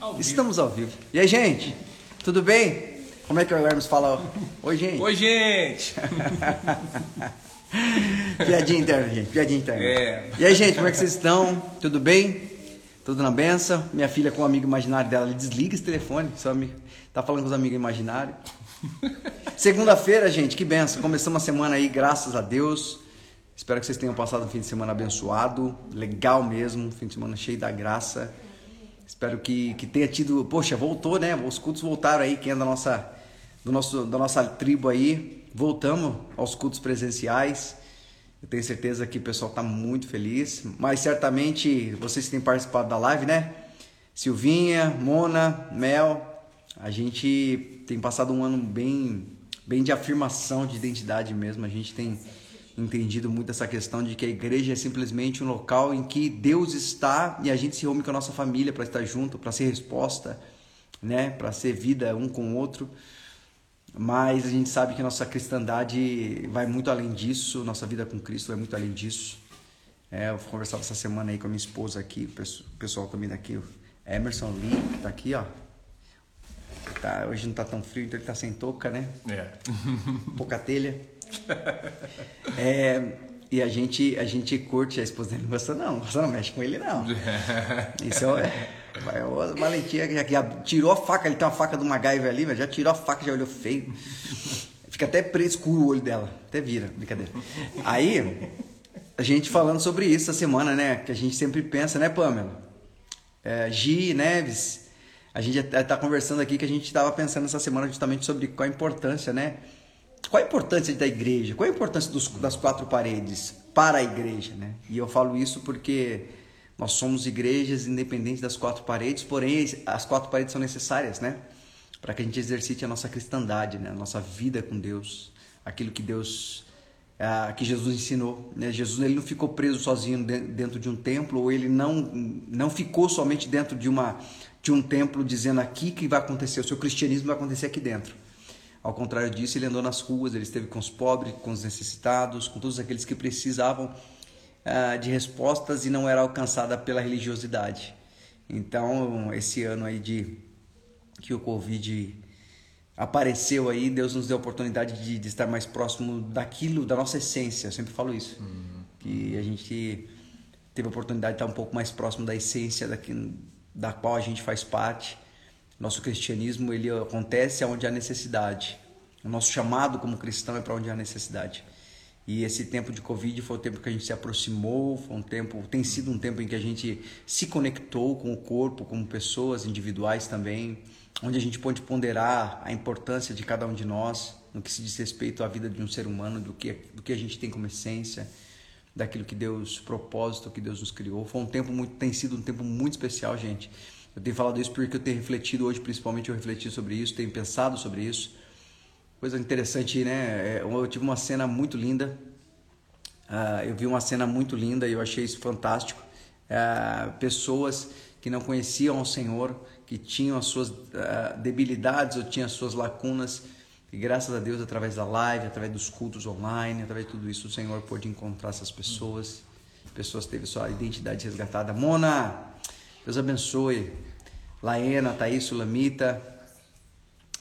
Ao. Estamos ao vivo. E aí, gente? Tudo bem? Como é que o Hermes fala? Oi, gente. Oi, gente! Piadinha interna, gente. Piadinha interna. É. E aí, gente, como é que vocês estão? Tudo bem? Tudo na benção? Minha filha com um amigo imaginário dela, ela desliga esse telefone. Só amigo, tá falando com os amigos imaginários. Segunda-feira, gente, que benção. Começamos a semana aí, graças a Deus. Espero que vocês tenham passado um fim de semana abençoado. Legal mesmo, um fim de semana cheio da graça. Espero que, que tenha tido. Poxa, voltou, né? Os cultos voltaram aí, quem é da nossa, do nosso, da nossa tribo aí. Voltamos aos cultos presenciais. Eu tenho certeza que o pessoal está muito feliz. Mas certamente vocês têm participado da live, né? Silvinha, Mona, Mel. A gente tem passado um ano bem, bem de afirmação de identidade mesmo. A gente tem entendido muito essa questão de que a igreja é simplesmente um local em que Deus está e a gente se reúne com a nossa família para estar junto, para ser resposta, né, para ser vida um com o outro. Mas a gente sabe que a nossa cristandade vai muito além disso, nossa vida com Cristo vai muito além disso. É, eu conversava essa semana aí com a minha esposa aqui, o pessoal também daqui, o Emerson Lee, tá aqui, ó. Tá, hoje não tá tão frio, então ele tá sem touca, né? É. pouca telha. É, e a gente, a gente curte, a esposa dele não gosta não, você não mexe com ele não. Isso é, uma valentia que já tirou a faca, ele tem uma faca do MacGyver ali, mas já tirou a faca, já olhou feio. Fica até escuro o olho dela, até vira, brincadeira. Aí, a gente falando sobre isso essa semana, né, que a gente sempre pensa, né, Pamela? É, Gi, Neves, a gente está conversando aqui que a gente estava pensando essa semana justamente sobre qual a importância, né? Qual a importância da igreja? Qual a importância dos, das quatro paredes para a igreja, né? E eu falo isso porque nós somos igrejas independentes das quatro paredes, porém as quatro paredes são necessárias, né? Para que a gente exercite a nossa cristandade, né? A nossa vida com Deus, aquilo que Deus, ah, que Jesus ensinou. Né? Jesus ele não ficou preso sozinho dentro de um templo, ou ele não não ficou somente dentro de uma de um templo dizendo aqui que vai acontecer, o seu cristianismo vai acontecer aqui dentro. Ao contrário disso, ele andou nas ruas, ele esteve com os pobres, com os necessitados, com todos aqueles que precisavam uh, de respostas e não era alcançada pela religiosidade. Então, esse ano aí de que o Covid apareceu aí, Deus nos deu a oportunidade de, de estar mais próximo daquilo, da nossa essência. Eu sempre falo isso, uhum. que a gente teve a oportunidade de estar um pouco mais próximo da essência daquilo, da qual a gente faz parte nosso cristianismo ele acontece onde há necessidade. O nosso chamado como cristão é para onde há necessidade. E esse tempo de Covid foi o tempo que a gente se aproximou, foi um tempo, tem sido um tempo em que a gente se conectou com o corpo, como pessoas individuais também, onde a gente pode ponderar a importância de cada um de nós no que se diz respeito à vida de um ser humano, do que, do que a gente tem como essência, daquilo que Deus, propósito que Deus nos criou. Foi um tempo muito, tem sido um tempo muito especial, gente. Eu tenho falado isso porque eu tenho refletido hoje, principalmente eu refleti sobre isso, tenho pensado sobre isso. Coisa interessante, né? É, eu tive uma cena muito linda. Uh, eu vi uma cena muito linda e eu achei isso fantástico. Uh, pessoas que não conheciam o Senhor, que tinham as suas uh, debilidades ou tinham as suas lacunas, e graças a Deus, através da live, através dos cultos online, através de tudo isso, o Senhor pôde encontrar essas pessoas. Pessoas teve sua identidade resgatada. Mona, Deus abençoe. Laena, Thaís, Sulamita.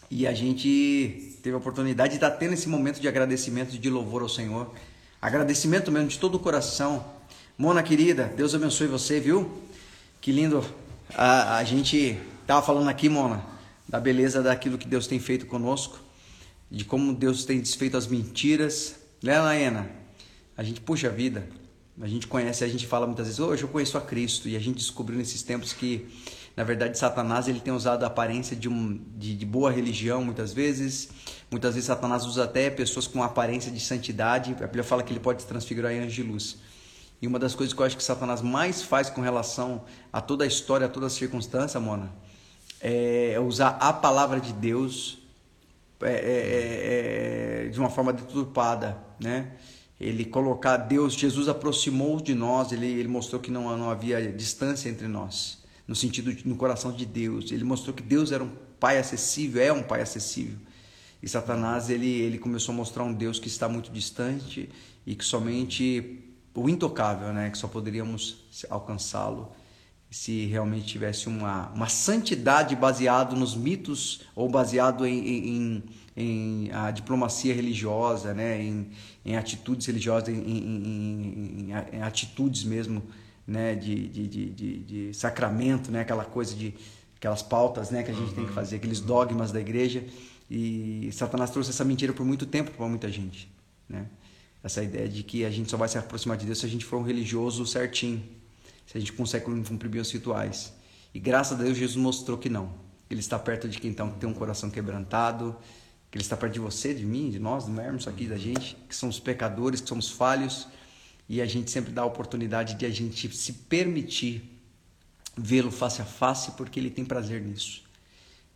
E a gente teve a oportunidade de estar tendo esse momento de agradecimento e de louvor ao Senhor. Agradecimento mesmo de todo o coração. Mona querida, Deus abençoe você, viu? Que lindo. A, a gente estava falando aqui, Mona, da beleza daquilo que Deus tem feito conosco, de como Deus tem desfeito as mentiras. Né, Laena? A gente, puxa vida, a gente conhece, a gente fala muitas vezes, hoje eu conheço a Cristo, e a gente descobriu nesses tempos que, na verdade, Satanás ele tem usado a aparência de, um, de, de boa religião muitas vezes. Muitas vezes Satanás usa até pessoas com aparência de santidade. A Bíblia fala que ele pode se transfigurar em anjo de luz. E uma das coisas que eu acho que Satanás mais faz com relação a toda a história, a toda a circunstância, Mona, é usar a palavra de Deus é, é, é, é de uma forma deturpada, né? ele colocar Deus, Jesus aproximou de nós, ele, ele mostrou que não, não havia distância entre nós, no sentido de, no coração de Deus. Ele mostrou que Deus era um pai acessível, é um pai acessível. E Satanás ele, ele começou a mostrar um Deus que está muito distante e que somente o intocável, né, que só poderíamos alcançá-lo, se realmente tivesse uma, uma santidade baseado nos mitos ou baseado em, em, em a diplomacia religiosa, né? em, em atitudes religiosas, em, em, em atitudes mesmo né? de, de, de, de, sacramento, né? aquela coisa de aquelas pautas né? que a gente tem que uhum. fazer, aqueles dogmas da igreja. E Satanás trouxe essa mentira por muito tempo para muita gente. Né? Essa ideia de que a gente só vai se aproximar de Deus se a gente for um religioso certinho se a gente consegue cumprir bem os rituais. E graças a Deus Jesus mostrou que não. Ele está perto de quem então, tem um coração quebrantado, que Ele está perto de você, de mim, de nós, do Hermes, aqui da gente, que somos pecadores, que somos falhos, e a gente sempre dá a oportunidade de a gente se permitir vê-lo face a face, porque Ele tem prazer nisso.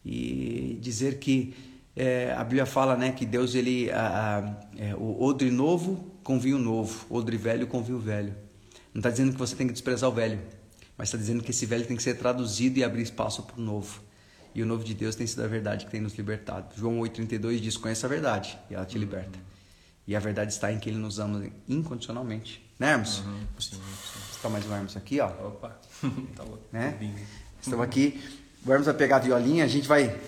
E dizer que é, a Bíblia fala né, que Deus, ele, a, a, é, o odre novo com vinho novo, odre velho com vinho velho. Não está dizendo que você tem que desprezar o velho, mas está dizendo que esse velho tem que ser traduzido e abrir espaço para o novo. E o novo de Deus tem sido a verdade que tem nos libertado. João 8,32 diz: Conheça a verdade e ela te liberta. E a verdade está em que Ele nos ama incondicionalmente. Né, Hermes? Uhum, sim, sim. Está mais um Hermes aqui, ó. Opa, tá louco. Né? Estamos aqui. O Hermes vai pegar a violinha, a gente vai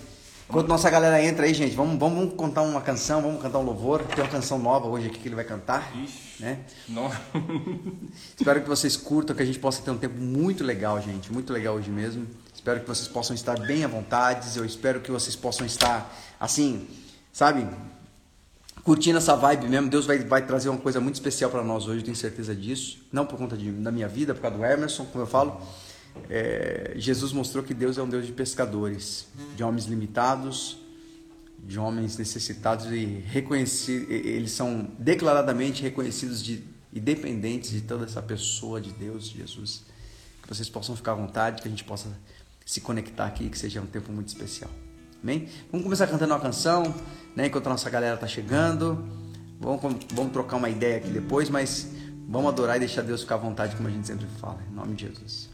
Enquanto nossa galera entra aí, gente, vamos, vamos contar uma canção, vamos cantar um louvor. Tem uma canção nova hoje aqui que ele vai cantar. Ixi, né? Não. Espero que vocês curtam, que a gente possa ter um tempo muito legal, gente. Muito legal hoje mesmo. Espero que vocês possam estar bem à vontade. Eu espero que vocês possam estar, assim, sabe, curtindo essa vibe mesmo. Deus vai, vai trazer uma coisa muito especial para nós hoje, tenho certeza disso. Não por conta de, da minha vida, por causa do Emerson, como eu falo é, Jesus mostrou que Deus é um Deus de pescadores, de homens limitados, de homens necessitados e reconhecidos. Eles são declaradamente reconhecidos de, e dependentes de toda essa pessoa de Deus, Jesus. Que vocês possam ficar à vontade, que a gente possa se conectar aqui, que seja um tempo muito especial. Amém? Vamos começar cantando uma canção, né, enquanto a nossa galera está chegando. Vamos, vamos trocar uma ideia aqui depois, mas vamos adorar e deixar Deus ficar à vontade, como a gente sempre fala. Em nome de Jesus.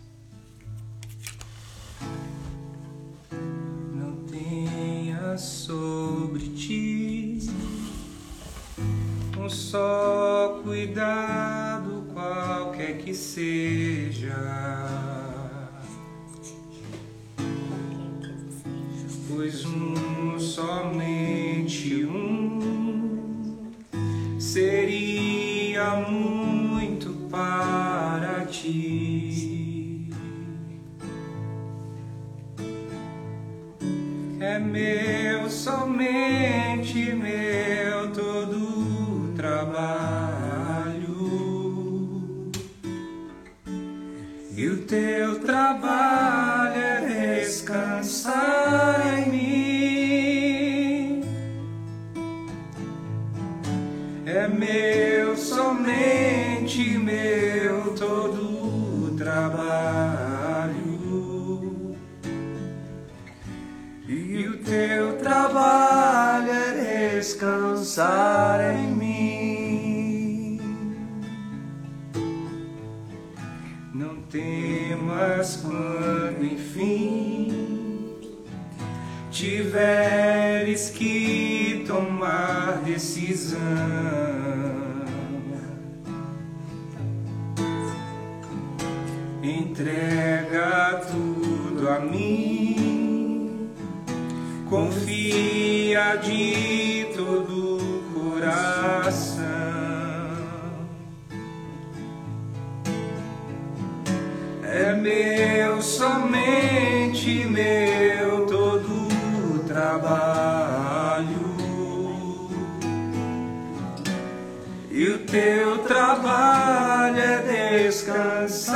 sobre ti. Um só cuidado, qualquer que seja. Pois um, somente um, seria muito para ti. é meu, somente meu todo trabalho. E o teu trabalho é descansar descansar em mim. Não temas quando enfim tiveres que tomar decisão. Entrega tudo a mim confia de todo o coração. É meu, somente meu, todo trabalho. E o teu trabalho é descansar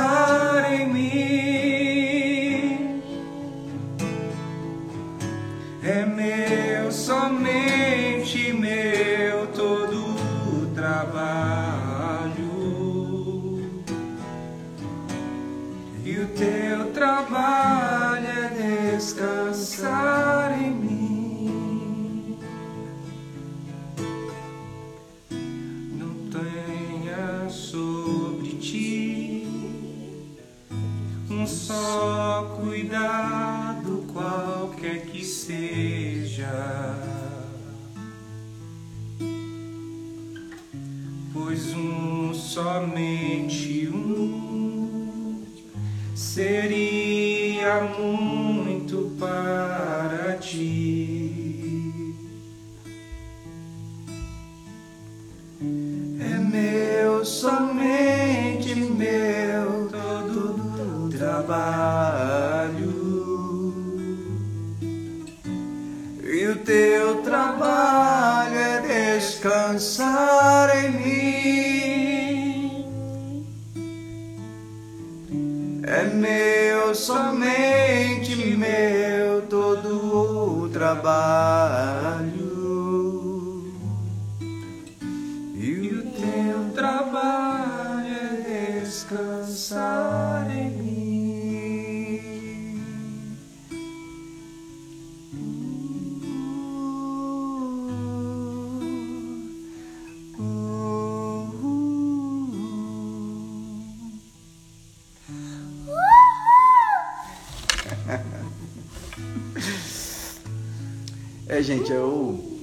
Gente, eu.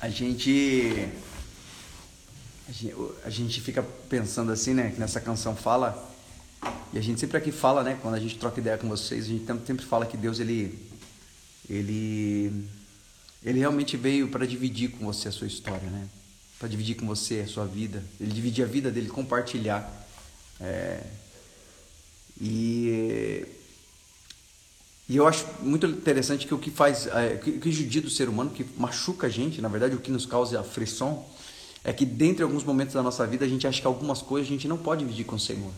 A gente. A gente, a gente fica pensando assim, né? Que nessa canção fala. E a gente sempre aqui fala, né? Quando a gente troca ideia com vocês, a gente sempre fala que Deus, ele. Ele. Ele realmente veio para dividir com você a sua história, né? Para dividir com você a sua vida. Ele dividir a vida dele, compartilhar. É, e e eu acho muito interessante que o que faz, é, que, que judia do ser humano, que machuca a gente, na verdade, o que nos causa aflição, é que dentre alguns momentos da nossa vida a gente acha que algumas coisas a gente não pode dividir com o Senhor.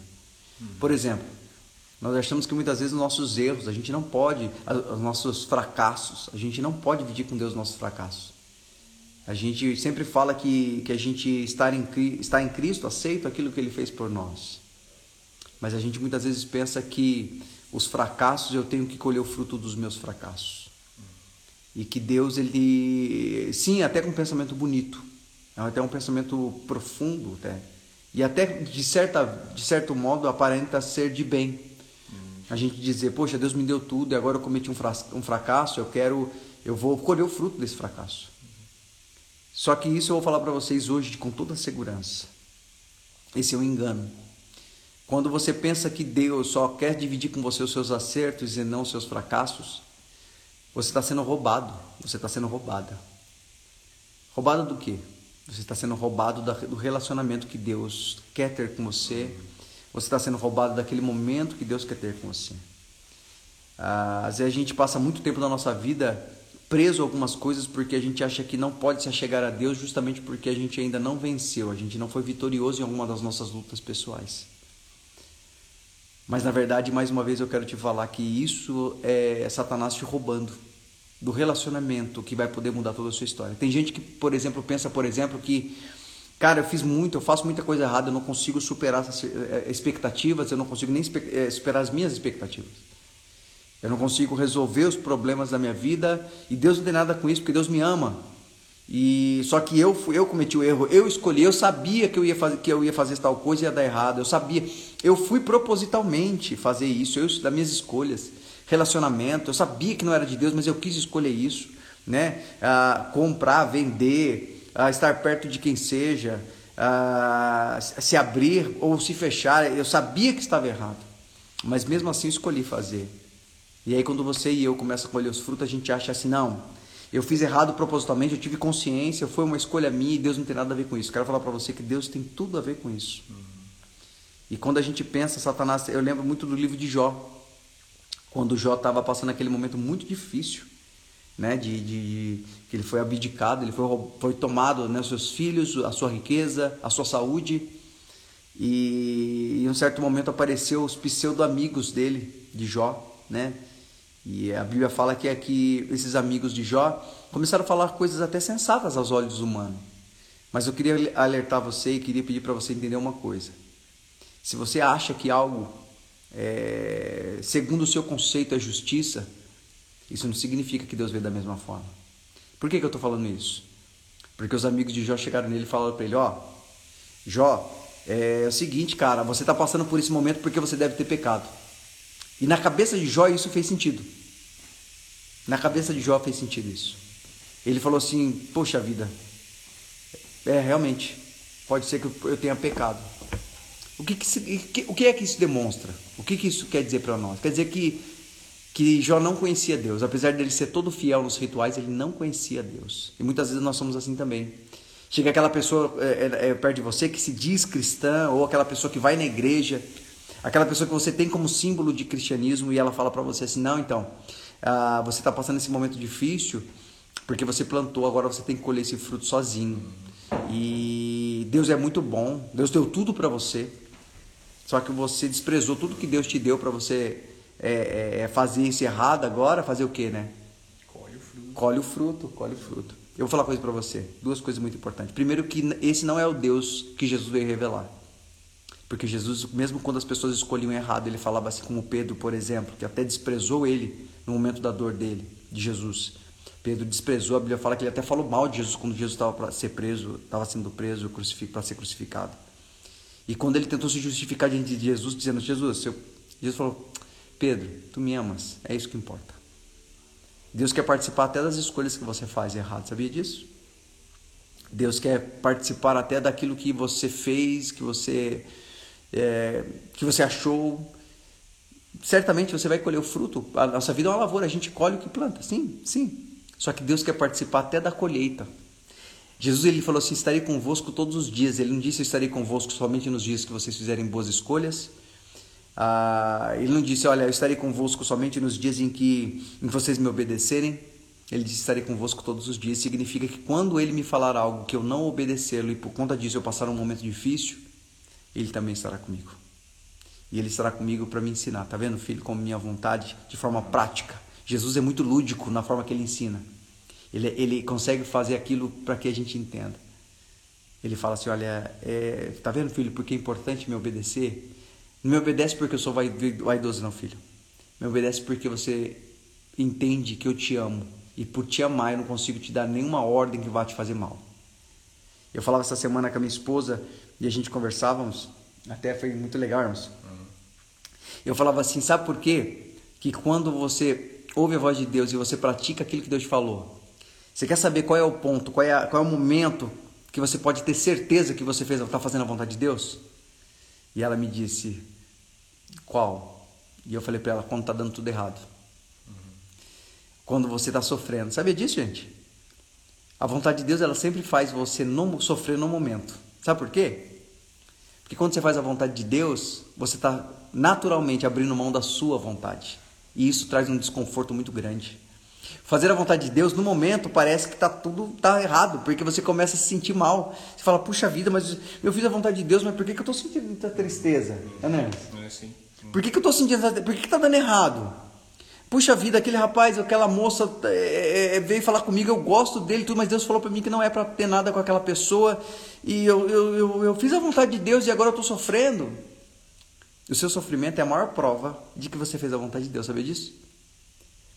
Por exemplo, nós achamos que muitas vezes os nossos erros, a gente não pode, os nossos fracassos, a gente não pode dividir com Deus os nossos fracassos. A gente sempre fala que, que a gente estar em, está em Cristo, aceita aquilo que Ele fez por nós. Mas a gente muitas vezes pensa que os fracassos eu tenho que colher o fruto dos meus fracassos. E que Deus, ele. Sim, até com um pensamento bonito. É até um pensamento profundo, até. E até, de, certa, de certo modo, aparenta ser de bem. A gente dizer, poxa, Deus me deu tudo e agora eu cometi um fracasso, eu quero. Eu vou colher o fruto desse fracasso. Só que isso eu vou falar para vocês hoje com toda segurança. Esse é um engano. Quando você pensa que Deus só quer dividir com você os seus acertos e não os seus fracassos, você está sendo roubado. Você está sendo roubada. Roubada do quê? Você está sendo roubado do relacionamento que Deus quer ter com você. Você está sendo roubado daquele momento que Deus quer ter com você. Ah, às vezes a gente passa muito tempo da nossa vida preso a algumas coisas porque a gente acha que não pode se achegar a Deus justamente porque a gente ainda não venceu, a gente não foi vitorioso em alguma das nossas lutas pessoais. Mas na verdade, mais uma vez eu quero te falar que isso é Satanás te roubando do relacionamento que vai poder mudar toda a sua história. Tem gente que, por exemplo, pensa, por exemplo, que cara, eu fiz muito, eu faço muita coisa errada, eu não consigo superar essas eh, expectativas, eu não consigo nem eh, superar as minhas expectativas. Eu não consigo resolver os problemas da minha vida e Deus não tem nada com isso, porque Deus me ama. E só que eu eu cometi o erro, eu escolhi, eu sabia que eu ia fazer que eu ia fazer tal coisa e ia dar errado. Eu sabia, eu fui propositalmente fazer isso, eu das minhas escolhas, relacionamento, eu sabia que não era de Deus, mas eu quis escolher isso, né? Ah, comprar, vender, ah, estar perto de quem seja, ah, se abrir ou se fechar, eu sabia que estava errado, mas mesmo assim escolhi fazer. E aí quando você e eu começam a colher os frutos, a gente acha assim, não, eu fiz errado propositalmente, eu tive consciência, foi uma escolha minha e Deus não tem nada a ver com isso. Quero falar para você que Deus tem tudo a ver com isso. E quando a gente pensa, Satanás, eu lembro muito do livro de Jó, quando Jó estava passando aquele momento muito difícil, né, de, de, que ele foi abdicado, ele foi, foi tomado, né, seus filhos, a sua riqueza, a sua saúde, e em um certo momento apareceu os pseudo amigos dele, de Jó, né, e a Bíblia fala que é que esses amigos de Jó começaram a falar coisas até sensatas aos olhos humanos. Mas eu queria alertar você e queria pedir para você entender uma coisa. Se você acha que algo, é, segundo o seu conceito, é justiça, isso não significa que Deus vê da mesma forma. Por que, que eu estou falando isso? Porque os amigos de Jó chegaram nele e falaram para ele: Ó, oh, Jó, é, é o seguinte, cara, você está passando por esse momento porque você deve ter pecado. E na cabeça de Jó isso fez sentido. Na cabeça de Jó fez sentido isso. Ele falou assim: Poxa vida, é realmente, pode ser que eu tenha pecado. O que, que, o que é que isso demonstra? O que, que isso quer dizer para nós? Quer dizer que, que Jó não conhecia Deus. Apesar dele ser todo fiel nos rituais, ele não conhecia Deus. E muitas vezes nós somos assim também. Chega aquela pessoa é, é, é, perto de você que se diz cristã, ou aquela pessoa que vai na igreja, aquela pessoa que você tem como símbolo de cristianismo, e ela fala para você assim: não, então, ah, você está passando esse momento difícil porque você plantou, agora você tem que colher esse fruto sozinho. E Deus é muito bom, Deus deu tudo para você, só que você desprezou tudo que Deus te deu para você é, é, é, fazer isso errado agora, fazer o que, né? Colhe o fruto. Colhe o fruto, colhe o fruto. Eu vou falar uma coisa para você, duas coisas muito importantes. Primeiro que esse não é o Deus que Jesus veio revelar. Porque Jesus, mesmo quando as pessoas escolhiam errado, ele falava assim como Pedro, por exemplo, que até desprezou ele no momento da dor dele, de Jesus. Pedro desprezou, a Bíblia fala que ele até falou mal de Jesus quando Jesus estava para ser preso, estava sendo preso para ser crucificado. E quando ele tentou se justificar diante de Jesus, dizendo: Jesus, seu... Jesus falou: Pedro, tu me amas, é isso que importa. Deus quer participar até das escolhas que você faz errado, sabia disso? Deus quer participar até daquilo que você fez, que você é, que você achou. Certamente você vai colher o fruto. A nossa vida é uma lavoura, a gente colhe o que planta. Sim, sim. Só que Deus quer participar até da colheita. Jesus ele falou assim: estarei convosco todos os dias. Ele não disse: estarei convosco somente nos dias que vocês fizerem boas escolhas. Ah, ele não disse: olha, eu estarei convosco somente nos dias em que, em que vocês me obedecerem. Ele disse: estarei convosco todos os dias. Significa que quando ele me falar algo que eu não obedecê-lo e por conta disso eu passar um momento difícil, ele também estará comigo. E ele estará comigo para me ensinar. Tá vendo, filho, como minha vontade de forma prática. Jesus é muito lúdico na forma que ele ensina. Ele, ele consegue fazer aquilo para que a gente entenda. Ele fala assim: Olha, é, tá vendo, filho, porque é importante me obedecer? Não me obedece porque eu sou vaidoso, não, filho. Me obedece porque você entende que eu te amo. E por te amar, eu não consigo te dar nenhuma ordem que vá te fazer mal. Eu falava essa semana com a minha esposa e a gente conversávamos. Até foi muito legal, irmãos. Eu falava assim: sabe por quê? Que quando você ouve a voz de Deus e você pratica aquilo que Deus falou, você quer saber qual é o ponto, qual é, qual é o momento que você pode ter certeza que você fez, está fazendo a vontade de Deus? E ela me disse, qual? E eu falei para ela, quando está dando tudo errado. Uhum. Quando você está sofrendo. Sabia disso, gente? A vontade de Deus, ela sempre faz você não sofrer no momento. Sabe por quê? Porque quando você faz a vontade de Deus, você está naturalmente abrindo mão da sua vontade. E isso traz um desconforto muito grande. Fazer a vontade de Deus, no momento, parece que tá tudo tá errado, porque você começa a se sentir mal. Você fala, puxa vida, mas eu fiz a vontade de Deus, mas por que, que eu estou sentindo muita tristeza? É, né? É, sim. Por que, que eu estou sentindo. Por que, que tá dando errado? Puxa vida, aquele rapaz, aquela moça é, é, é, veio falar comigo, eu gosto dele, tudo, mas Deus falou para mim que não é para ter nada com aquela pessoa, e eu, eu, eu, eu fiz a vontade de Deus e agora eu estou sofrendo. O seu sofrimento é a maior prova de que você fez a vontade de Deus, sabia disso?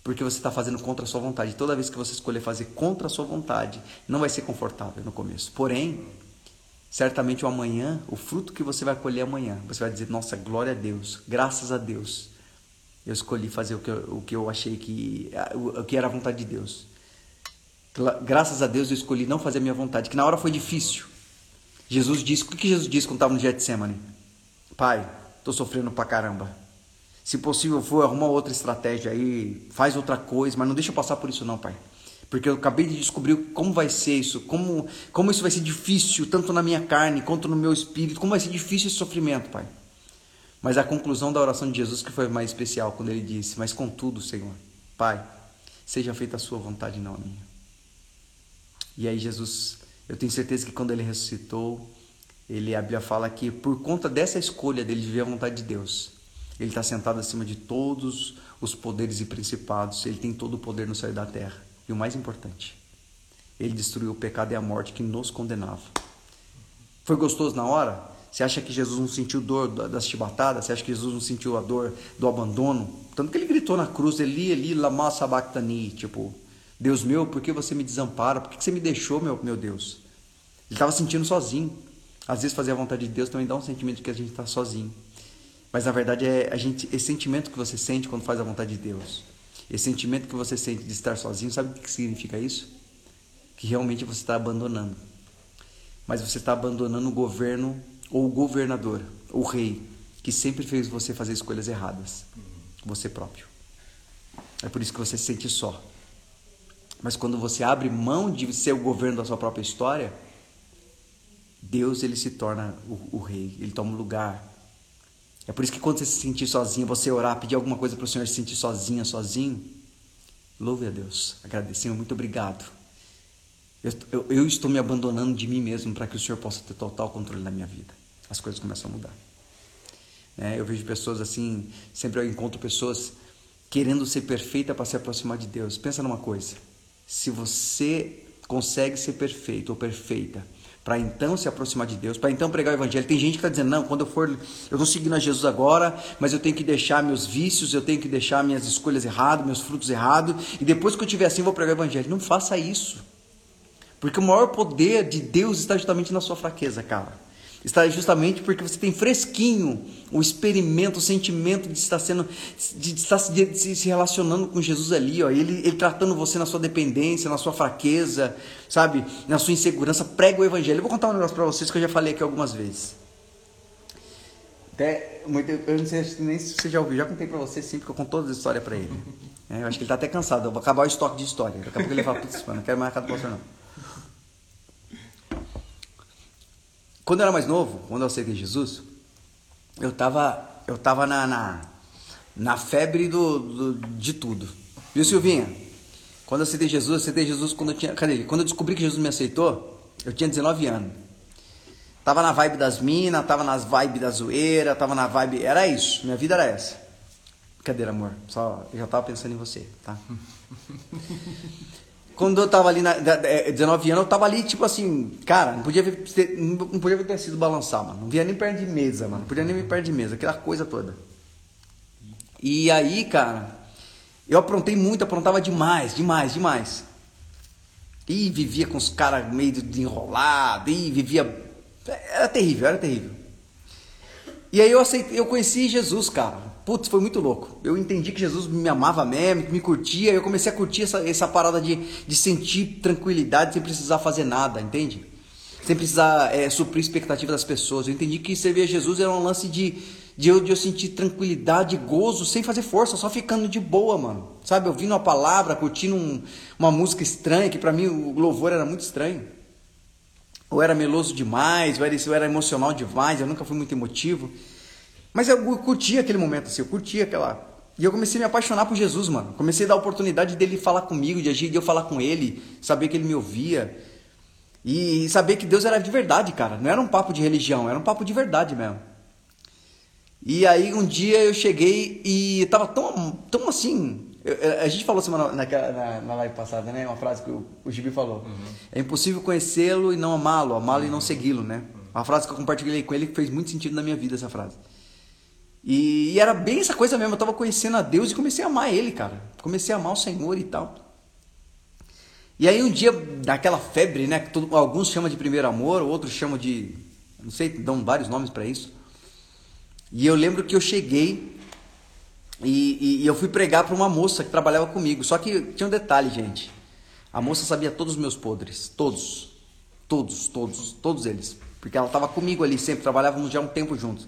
Porque você está fazendo contra a sua vontade. Toda vez que você escolher fazer contra a sua vontade, não vai ser confortável no começo. Porém, certamente o amanhã, o fruto que você vai colher amanhã, você vai dizer: Nossa, glória a Deus, graças a Deus, eu escolhi fazer o que eu, o que eu achei que, o que era a vontade de Deus. Graças a Deus eu escolhi não fazer a minha vontade, que na hora foi difícil. Jesus disse: O que Jesus disse quando estava no Getsemane? Pai, estou sofrendo pra caramba se possível for, arruma outra estratégia aí, faz outra coisa, mas não deixa eu passar por isso não, pai. Porque eu acabei de descobrir como vai ser isso, como, como isso vai ser difícil, tanto na minha carne quanto no meu espírito, como vai ser difícil esse sofrimento, pai. Mas a conclusão da oração de Jesus que foi mais especial, quando ele disse: Mas contudo, Senhor, Pai, seja feita a Sua vontade, não a minha. E aí, Jesus, eu tenho certeza que quando ele ressuscitou, ele, a Bíblia fala que por conta dessa escolha dele de viver a vontade de Deus, ele está sentado acima de todos os poderes e principados. Ele tem todo o poder no céu e da terra. E o mais importante, ele destruiu o pecado e a morte que nos condenava. Foi gostoso na hora? Você acha que Jesus não sentiu dor das chibatadas? Você acha que Jesus não sentiu a dor do abandono? Tanto que ele gritou na cruz, Eli, Eli, lama sabachthani, tipo, Deus meu, por que você me desampara? Por que você me deixou, meu, meu Deus? Ele estava sentindo sozinho. Às vezes fazer a vontade de Deus também dá um sentimento de que a gente está sozinho. Mas na verdade é a gente, esse sentimento que você sente quando faz a vontade de Deus. Esse sentimento que você sente de estar sozinho, sabe o que significa isso? Que realmente você está abandonando. Mas você está abandonando o governo ou o governador. o rei que sempre fez você fazer escolhas erradas, você próprio. É por isso que você se sente só. Mas quando você abre mão de ser o governo da sua própria história, Deus ele se torna o, o rei, ele toma o lugar. É por isso que quando você se sentir sozinho, você orar, pedir alguma coisa para o Senhor se sentir sozinha, sozinho, louve a Deus, agradecer, muito obrigado. Eu, eu, eu, estou me abandonando de mim mesmo para que o Senhor possa ter total controle da minha vida. As coisas começam a mudar. É, eu vejo pessoas assim, sempre eu encontro pessoas querendo ser perfeita para se aproximar de Deus. Pensa numa coisa: se você consegue ser perfeito ou perfeita para então se aproximar de Deus, para então pregar o evangelho. Tem gente que está dizendo, não, quando eu for, eu estou seguindo a Jesus agora, mas eu tenho que deixar meus vícios, eu tenho que deixar minhas escolhas erradas, meus frutos errados, e depois que eu tiver assim, vou pregar o evangelho. Não faça isso. Porque o maior poder de Deus está justamente na sua fraqueza, cara está justamente porque você tem fresquinho o experimento, o sentimento de estar sendo, de estar se relacionando com Jesus ali, ó, ele, ele tratando você na sua dependência, na sua fraqueza, sabe, na sua insegurança. Prega o evangelho. Eu vou contar um negócio para vocês que eu já falei aqui algumas vezes. Até, eu não sei nem se você já ouviu, já contei para você sim, porque eu conto toda a história para ele. É, eu acho que ele está até cansado, eu vou acabar o estoque de história. Daqui a pouco ele fala, putz, não quero mais nada com você não. Quando eu era mais novo, quando eu aceitei Jesus, eu tava, eu tava na, na, na febre do, do, de tudo. Viu, Silvinha? Quando eu aceitei Jesus, eu aceitei Jesus quando eu tinha. Cadê ele? Quando eu descobri que Jesus me aceitou, eu tinha 19 anos. Tava na vibe das minas, tava nas vibe da zoeira, tava na vibe. Era isso, minha vida era essa. Brincadeira, amor. Só, eu já tava pensando em você, tá? Quando eu tava ali, na, 19 é, anos, eu tava ali, tipo assim, cara, não podia ver, não podia ver sido balançar, mano. Não via nem perto de mesa, mano. Não podia nem ver perto de mesa, aquela coisa toda. E aí, cara, eu aprontei muito, aprontava demais, demais, demais. E vivia com os caras meio de enrolado, e vivia. Era terrível, era terrível. E aí eu aceitei, eu conheci Jesus, cara. Putz, foi muito louco. Eu entendi que Jesus me amava mesmo, que me curtia. Eu comecei a curtir essa, essa parada de, de sentir tranquilidade sem precisar fazer nada, entende? Sem precisar é, suprir expectativa das pessoas. Eu entendi que servir a Jesus era um lance de, de, eu, de eu sentir tranquilidade, gozo, sem fazer força, só ficando de boa, mano. Sabe, ouvindo a palavra, curtindo um, uma música estranha, que para mim o louvor era muito estranho. Ou era meloso demais, ou era, ou era emocional demais, eu nunca fui muito emotivo. Mas eu curtia aquele momento, assim, eu curtia aquela. E eu comecei a me apaixonar por Jesus, mano. Comecei a dar a oportunidade dele falar comigo, de agir, de eu falar com ele, saber que ele me ouvia. E saber que Deus era de verdade, cara. Não era um papo de religião, era um papo de verdade mesmo. E aí um dia eu cheguei e tava tão, tão assim. Eu, a gente falou semana na, na, na, live passada, né? Uma frase que o, o Gibi falou. Uhum. É impossível conhecê-lo e não amá-lo, amá-lo uhum. e não segui-lo, né? Uma frase que eu compartilhei com ele que fez muito sentido na minha vida, essa frase. E, e, era bem essa coisa mesmo, eu tava conhecendo a Deus e comecei a amar Ele, cara. Comecei a amar o Senhor e tal. E aí um dia, daquela febre, né, que todo, alguns chamam de primeiro amor, outros chamam de, não sei, dão vários nomes para isso. E eu lembro que eu cheguei e, e, e eu fui pregar para uma moça que trabalhava comigo. Só que tinha um detalhe, gente. A moça sabia todos os meus podres, todos, todos, todos, todos eles, porque ela estava comigo ali sempre, trabalhávamos já um tempo juntos.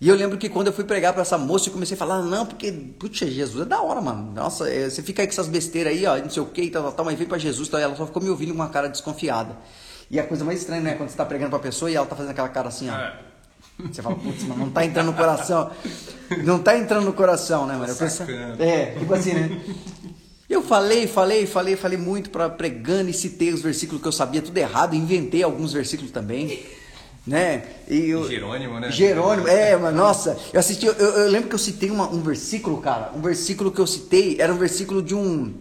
E eu lembro que quando eu fui pregar para essa moça, eu comecei a falar, não, porque, putz, Jesus é da hora, mano. Nossa, é, você fica aí com essas besteiras aí, ó, não sei o que, tal, tal, tal, mas vem para Jesus, tal. ela só ficou me ouvindo com uma cara desconfiada. E a coisa mais estranha, né, quando você tá pregando pra pessoa e ela tá fazendo aquela cara assim, ó. É. Você fala, putz, mano, não tá entrando no coração. Não tá entrando no coração, né, mano? Eu penso, é, tipo assim, né? Eu falei, falei, falei, falei muito para pregando e citei os versículos que eu sabia tudo errado, inventei alguns versículos também né? E eu, Jerônimo, né? Jerônimo, é, mas nossa, eu assisti, eu, eu lembro que eu citei uma, um versículo, cara, um versículo que eu citei era um versículo de um,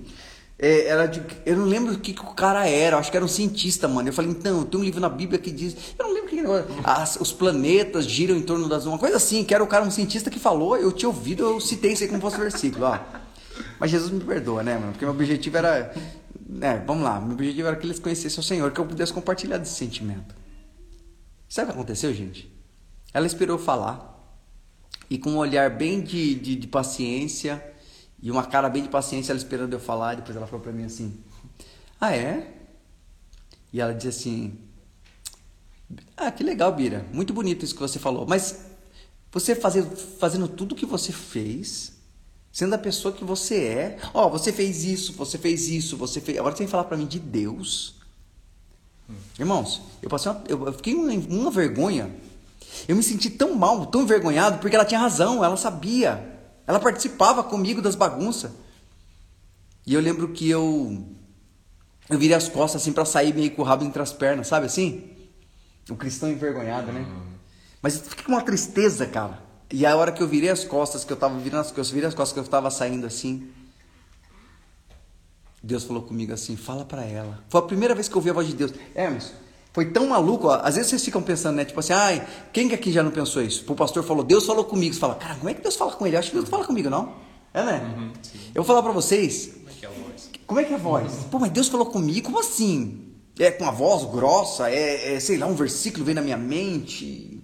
é, era de, eu não lembro o que, que o cara era, acho que era um cientista, mano. Eu falei, então, tem um livro na Bíblia que diz, eu não lembro o que era, as, os planetas giram em torno das, uma coisa assim, que era o cara, um cientista que falou, eu tinha ouvido, eu citei isso aí como fosse versículo, ó. Mas Jesus me perdoa, né, mano? Porque meu objetivo era, né, vamos lá, meu objetivo era que eles conhecessem o Senhor, que eu pudesse compartilhar desse sentimento. Sabe o que aconteceu, gente? Ela esperou falar e com um olhar bem de, de, de paciência e uma cara bem de paciência, ela esperando eu falar. Depois ela falou para mim assim: Ah, é? E ela disse assim: Ah, que legal, Bira. Muito bonito isso que você falou. Mas você fazer, fazendo tudo que você fez, sendo a pessoa que você é. Ó, oh, você fez isso, você fez isso, você fez. Agora você tem que falar para mim de Deus. Irmãos, eu passei uma, eu fiquei uma, uma vergonha. Eu me senti tão mal, tão envergonhado, porque ela tinha razão, ela sabia. Ela participava comigo das bagunças. E eu lembro que eu eu virei as costas assim para sair meio com o rabo entre as pernas, sabe assim? O cristão envergonhado, né? Uhum. Mas fiquei com uma tristeza, cara. E a hora que eu virei as costas, que eu tava virando as, que eu virei as costas, que eu tava saindo assim, Deus falou comigo assim: fala para ela. Foi a primeira vez que eu ouvi a voz de Deus. Hermes, foi tão maluco, ó, às vezes vocês ficam pensando, né? Tipo assim, ai, quem que aqui já não pensou isso? O pastor falou, Deus falou comigo. Você fala, cara, como é que Deus fala com ele? Eu acho que Deus não fala comigo, não. É, né? Uhum, eu vou falar para vocês. Como é que é a voz? Como é que é a voz? Pô, mas Deus falou comigo, como assim? É com a voz grossa, é, é sei lá, um versículo vem na minha mente.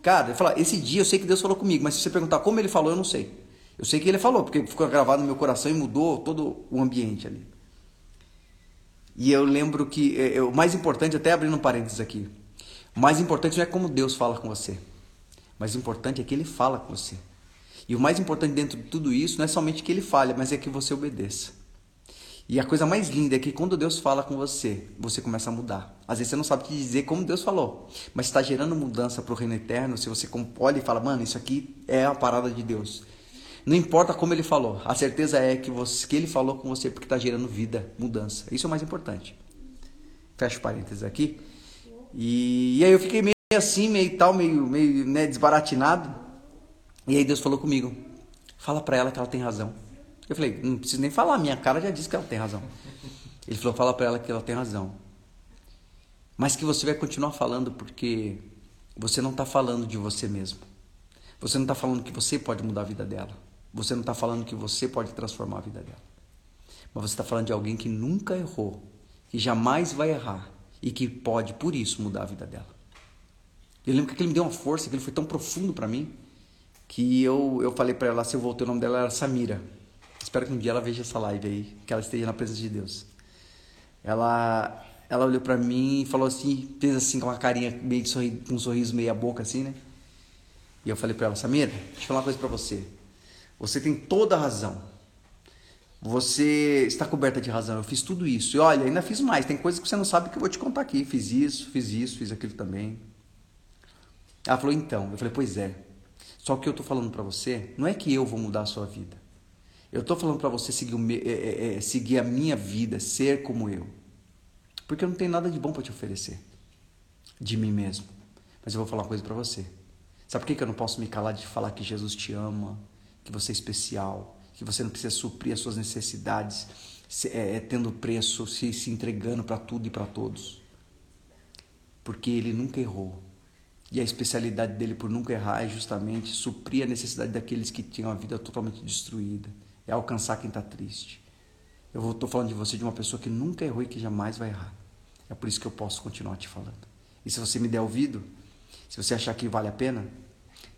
Cara, eu falo, esse dia eu sei que Deus falou comigo, mas se você perguntar como ele falou, eu não sei. Eu sei que ele falou, porque ficou gravado no meu coração e mudou todo o ambiente ali. E eu lembro que é, o mais importante, até abrindo um parênteses aqui, o mais importante não é como Deus fala com você, o mais importante é que Ele fala com você. E o mais importante dentro de tudo isso não é somente que Ele fale, mas é que você obedeça. E a coisa mais linda é que quando Deus fala com você, você começa a mudar. Às vezes você não sabe te dizer como Deus falou, mas está gerando mudança para o reino eterno. Se você olha e fala, mano, isso aqui é a parada de Deus. Não importa como ele falou, a certeza é que, você, que ele falou com você porque está gerando vida, mudança. Isso é o mais importante. Fecha parênteses aqui. E, e, aí eu fiquei meio assim, meio tal, meio, meio né, desbaratinado. E aí Deus falou comigo: fala para ela que ela tem razão. Eu falei: não preciso nem falar, minha cara já disse que ela tem razão. Ele falou: fala para ela que ela tem razão. Mas que você vai continuar falando porque você não está falando de você mesmo. Você não está falando que você pode mudar a vida dela. Você não está falando que você pode transformar a vida dela. Mas você está falando de alguém que nunca errou, que jamais vai errar e que pode, por isso, mudar a vida dela. Eu lembro que aquilo me deu uma força, que ele foi tão profundo para mim, que eu, eu falei para ela, se eu voltei, o nome dela era Samira. Espero que um dia ela veja essa live aí, que ela esteja na presença de Deus. Ela, ela olhou para mim e falou assim, fez assim com uma carinha meio de sorriso, com um sorriso meio a boca assim, né? E eu falei para ela, Samira, deixa eu falar uma coisa para você. Você tem toda a razão. Você está coberta de razão. Eu fiz tudo isso. E olha, ainda fiz mais. Tem coisas que você não sabe que eu vou te contar aqui. Fiz isso, fiz isso, fiz aquilo também. Ela falou, então. Eu falei, pois é. Só que eu estou falando para você, não é que eu vou mudar a sua vida. Eu estou falando para você seguir, o, é, é, é, seguir a minha vida, ser como eu. Porque eu não tenho nada de bom para te oferecer. De mim mesmo. Mas eu vou falar uma coisa para você. Sabe por que eu não posso me calar de falar que Jesus te ama? Que você é especial, que você não precisa suprir as suas necessidades é, é, tendo preço, se, se entregando para tudo e para todos. Porque ele nunca errou. E a especialidade dele por nunca errar é justamente suprir a necessidade daqueles que tinham a vida totalmente destruída. É alcançar quem está triste. Eu estou falando de você de uma pessoa que nunca errou e que jamais vai errar. É por isso que eu posso continuar te falando. E se você me der ouvido, se você achar que vale a pena,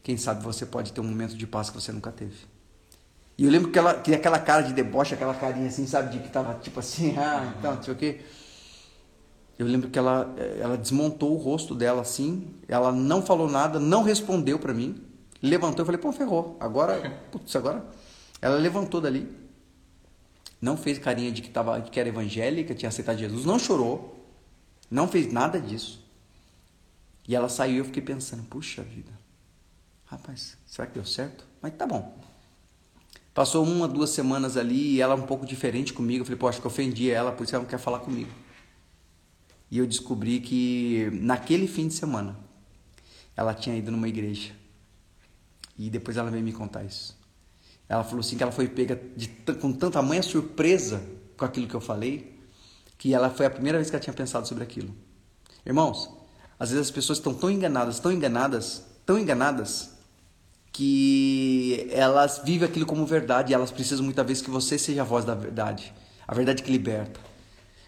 quem sabe você pode ter um momento de paz que você nunca teve. E eu lembro que ela tinha aquela cara de deboche, aquela carinha assim, sabe, de que tava tipo assim, ah, então, não sei o quê. Eu lembro que ela, ela desmontou o rosto dela assim, ela não falou nada, não respondeu para mim, levantou, eu falei, pô, ferrou, agora, putz, agora. Ela levantou dali, não fez carinha de que, tava, que era evangélica, tinha aceitado Jesus, não chorou, não fez nada disso. E ela saiu e eu fiquei pensando, puxa vida, Rapaz, será que deu certo? Mas tá bom. Passou uma, duas semanas ali e ela um pouco diferente comigo. Eu falei, pô, acho que ofendi ela, por isso ela não quer falar comigo. E eu descobri que naquele fim de semana ela tinha ido numa igreja. E depois ela veio me contar isso. Ela falou assim que ela foi pega de, com tanta manha surpresa com aquilo que eu falei, que ela foi a primeira vez que ela tinha pensado sobre aquilo. Irmãos, às vezes as pessoas estão tão enganadas, tão enganadas, tão enganadas, que elas vivem aquilo como verdade e elas precisam muitas vezes que você seja a voz da verdade, a verdade que liberta.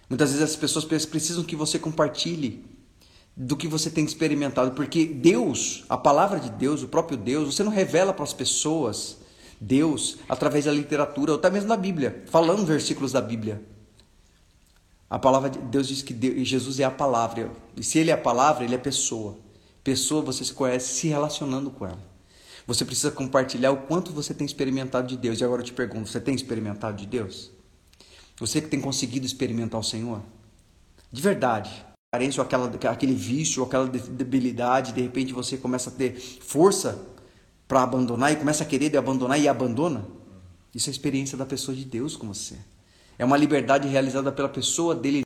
Muitas vezes as pessoas precisam que você compartilhe do que você tem experimentado, porque Deus, a palavra de Deus, o próprio Deus, você não revela para as pessoas Deus através da literatura ou até mesmo da Bíblia, falando versículos da Bíblia. A palavra de Deus diz que Deus, Jesus é a palavra. E se ele é a palavra, ele é pessoa. Pessoa você se conhece se relacionando com ela. Você precisa compartilhar o quanto você tem experimentado de Deus. E agora eu te pergunto, você tem experimentado de Deus? Você que tem conseguido experimentar o Senhor? De verdade. Carência ou aquela, aquele vício ou aquela debilidade, de repente você começa a ter força para abandonar e começa a querer abandonar e abandona. Isso é a experiência da pessoa de Deus com você. É uma liberdade realizada pela pessoa dele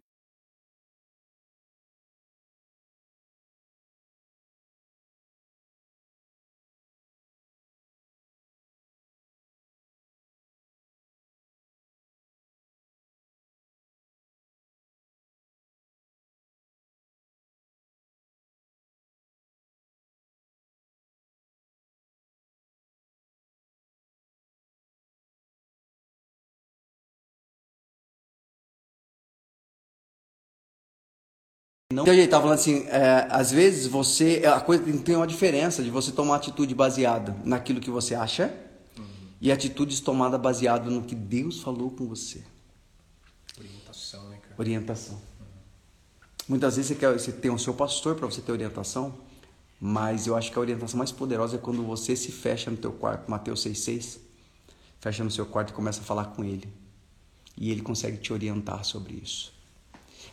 Não. Então, ele estava falando assim, é, às vezes você, a coisa tem uma diferença de você tomar atitude baseada naquilo que você acha uhum. e atitudes tomadas baseada no que Deus falou com você. Orientação, né, cara? Orientação. Uhum. Muitas vezes você, quer, você tem o seu pastor para você ter orientação, mas eu acho que a orientação mais poderosa é quando você se fecha no teu quarto, Mateus 6,6, fecha no seu quarto e começa a falar com ele. E ele consegue te orientar sobre isso.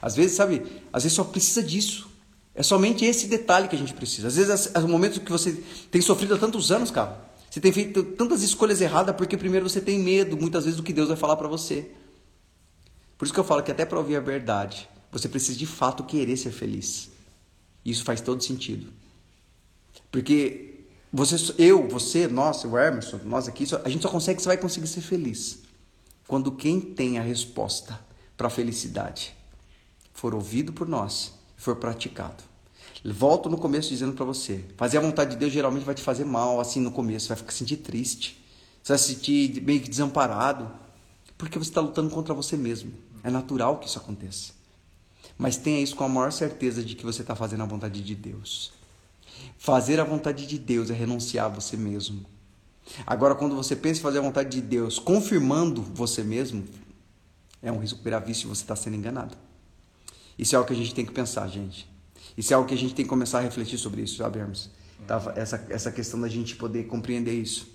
Às vezes, sabe, às vezes só precisa disso. É somente esse detalhe que a gente precisa. Às vezes, é o momento que você tem sofrido há tantos anos, cara. Você tem feito tantas escolhas erradas porque primeiro você tem medo, muitas vezes, do que Deus vai falar para você. Por isso que eu falo que até para ouvir a verdade, você precisa de fato querer ser feliz. Isso faz todo sentido. Porque você, eu, você, nós, o Emerson, nós aqui, a gente só consegue, você vai conseguir ser feliz quando quem tem a resposta para a felicidade for ouvido por nós e for praticado. Volto no começo dizendo para você, fazer a vontade de Deus geralmente vai te fazer mal assim no começo, você vai ficar sentir triste, você vai se sentir meio que desamparado, porque você está lutando contra você mesmo. É natural que isso aconteça. Mas tenha isso com a maior certeza de que você está fazendo a vontade de Deus. Fazer a vontade de Deus é renunciar a você mesmo. Agora, quando você pensa em fazer a vontade de Deus, confirmando você mesmo, é um risco gravíssimo você está sendo enganado. Isso é algo que a gente tem que pensar, gente. Isso é algo que a gente tem que começar a refletir sobre isso, sabe, Hermes? Tá, essa, essa questão da gente poder compreender isso.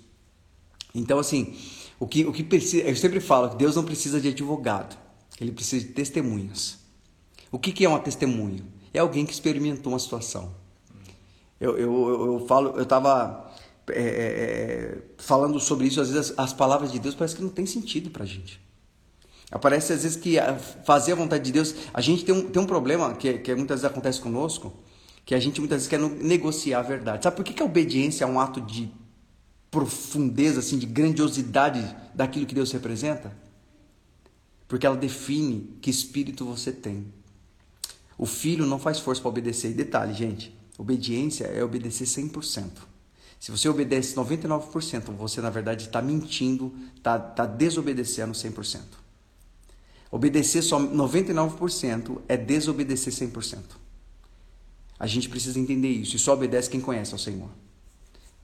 Então, assim, o que, o que precisa. Eu sempre falo que Deus não precisa de advogado, ele precisa de testemunhas. O que, que é uma testemunha? É alguém que experimentou uma situação. Eu, eu, eu, eu falo, eu estava é, é, é, falando sobre isso, às vezes as, as palavras de Deus parece que não tem sentido para a gente. Aparece às vezes que fazer a vontade de Deus, a gente tem um, tem um problema que, que muitas vezes acontece conosco, que a gente muitas vezes quer negociar a verdade. Sabe por que, que a obediência é um ato de profundeza, assim, de grandiosidade daquilo que Deus representa? Porque ela define que espírito você tem. O filho não faz força para obedecer. E detalhe, gente, obediência é obedecer 100%. Se você obedece 99%, você na verdade está mentindo, está tá desobedecendo 100%. Obedecer só 99% é desobedecer 100%. A gente precisa entender isso. E só obedece quem conhece ao Senhor.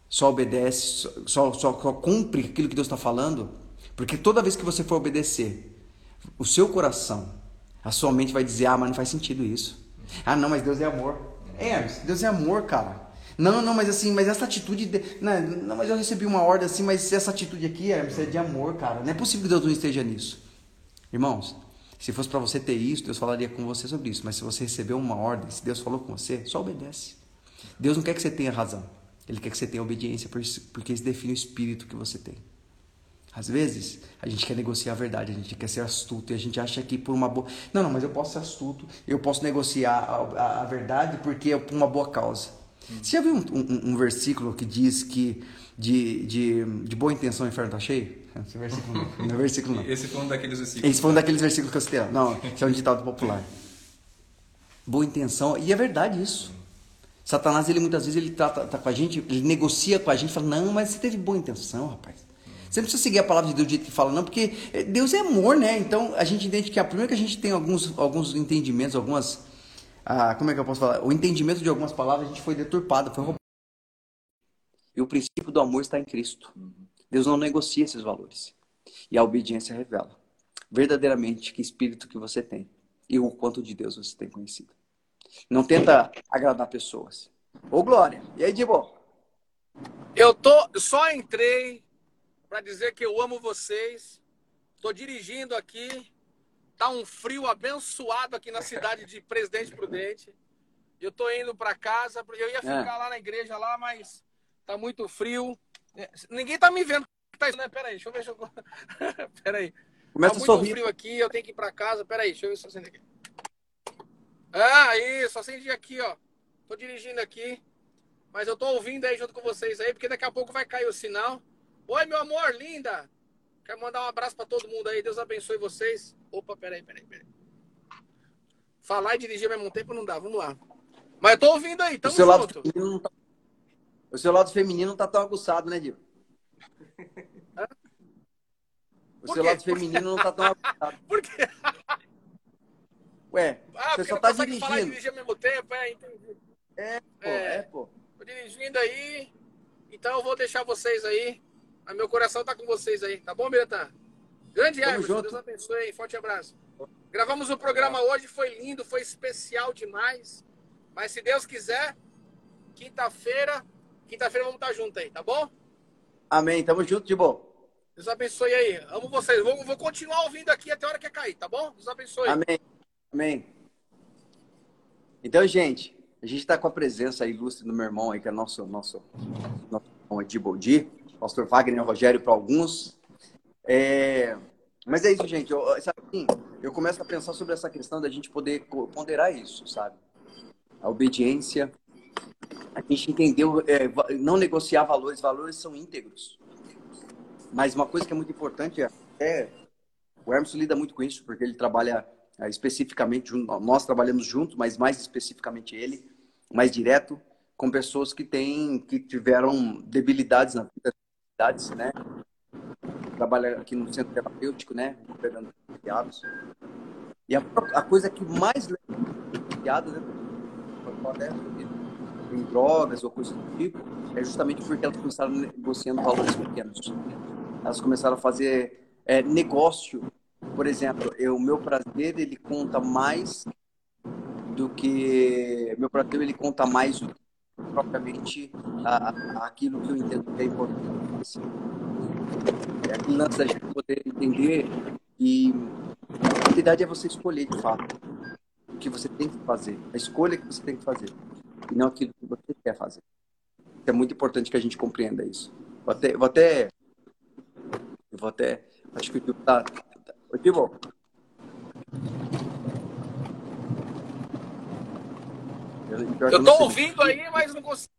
Só obedece, só, só, só cumpre aquilo que Deus está falando. Porque toda vez que você for obedecer, o seu coração, a sua mente vai dizer: Ah, mas não faz sentido isso. Ah, não, mas Deus é amor. É, Deus é amor, cara. Não, não, mas assim, mas essa atitude. De... Não, não, mas eu recebi uma ordem assim, mas essa atitude aqui é, é de amor, cara. Não é possível que Deus não esteja nisso. Irmãos, se fosse para você ter isso, Deus falaria com você sobre isso. Mas se você recebeu uma ordem, se Deus falou com você, só obedece. Deus não quer que você tenha razão. Ele quer que você tenha obediência, porque isso define o espírito que você tem. Às vezes, a gente quer negociar a verdade, a gente quer ser astuto e a gente acha que por uma boa. Não, não, mas eu posso ser astuto, eu posso negociar a, a, a verdade porque é por uma boa causa. Hum. Você já viu um, um, um versículo que diz que de, de, de boa intenção o inferno está cheio? Esse versículo não. versículo não. Esse foi um daqueles versículos. Esse foi um daqueles versículos que eu citei. Não, esse é um ditado popular. Boa intenção. E é verdade isso. Satanás, ele muitas vezes ele trata tá com a gente, ele negocia com a gente, fala, não, mas você teve boa intenção, rapaz. Você não precisa seguir a palavra de Deus do jeito que fala, não, porque Deus é amor, né? Então a gente entende que a primeira que a gente tem alguns, alguns entendimentos, algumas. Ah, como é que eu posso falar? O entendimento de algumas palavras a gente foi deturpado, foi roubado. E o princípio do amor está em Cristo. Deus não negocia esses valores. E a obediência revela verdadeiramente que espírito que você tem. e o quanto de Deus você tem conhecido. Não tenta agradar pessoas. Ô, Glória, e aí, Dibo? Eu tô, só entrei para dizer que eu amo vocês. Tô dirigindo aqui. Tá um frio abençoado aqui na cidade de Presidente Prudente. Eu tô indo para casa, eu ia ficar é. lá na igreja lá, mas tá muito frio. É, ninguém tá me vendo. Tá, né? Pera aí, deixa eu ver. Deixa eu... Pera aí. Começa tá muito sorrir. frio aqui, eu tenho que ir para casa. Pera aí, deixa eu ver se eu acendo aqui. Ah, isso, acendi aqui, ó. Tô dirigindo aqui. Mas eu tô ouvindo aí junto com vocês aí, porque daqui a pouco vai cair o sinal. Oi, meu amor, linda! Quero mandar um abraço para todo mundo aí. Deus abençoe vocês. Opa, peraí, peraí, peraí. Falar e dirigir ao mesmo tempo não dá. Vamos lá. Mas eu tô ouvindo aí, tamo o seu junto. Lado feminino tá... O seu lado feminino não tá tão aguçado, né, Dio? O seu lado feminino não tá tão aguçado. Por quê? Ué, ah, você só tá dirigindo. falar e dirigir ao mesmo tempo, é, entendi. É, pô, é, é, pô. Tô dirigindo aí, então eu vou deixar vocês aí. Mas meu coração tá com vocês aí, tá bom, Biratã? Grande Tamo Emerson, Deus abençoe aí, forte abraço. Gravamos o programa hoje, foi lindo, foi especial demais. Mas se Deus quiser, quinta-feira, quinta-feira vamos estar juntos aí, tá bom? Amém, tamo junto, de bom. Deus abençoe aí. Amo vocês. Vou, vou continuar ouvindo aqui até a hora que cair, tá bom? Deus abençoe. Amém. Amém. Então, gente, a gente está com a presença ilustre do meu irmão aí, que é nosso, nosso, nosso irmão de Boldi, pastor Wagner Rogério para alguns. É... Mas é isso, gente. Eu, sabe, assim, eu começo a pensar sobre essa questão da gente poder ponderar isso, sabe? A obediência. A gente entendeu, é, não negociar valores, valores são íntegros. Mas uma coisa que é muito importante é, é o Hermes lida muito com isso, porque ele trabalha é, especificamente, nós trabalhamos juntos, mas mais especificamente ele, mais direto, com pessoas que têm, que tiveram debilidades na vida, debilidades, né? Trabalha aqui no centro terapêutico, né? Pegando piados. E a, a, coisa que mais piadas, né? Em drogas ou coisa do tipo, é justamente porque elas começaram negociando valores pequenos. Elas começaram a fazer é, negócio por exemplo, o meu prazer ele conta mais do que meu prazer ele conta mais do que propriamente a, a, aquilo que eu entendo que é importante. É aquele lance da gente poder entender e a realidade é você escolher de fato o que você tem que fazer, a escolha que você tem que fazer e não aquilo que você quer fazer. É muito importante que a gente compreenda isso. Vou até, vou até, vou até acho que o tá Ô, Tibo. Eu tô ouvindo aí, mas não consigo.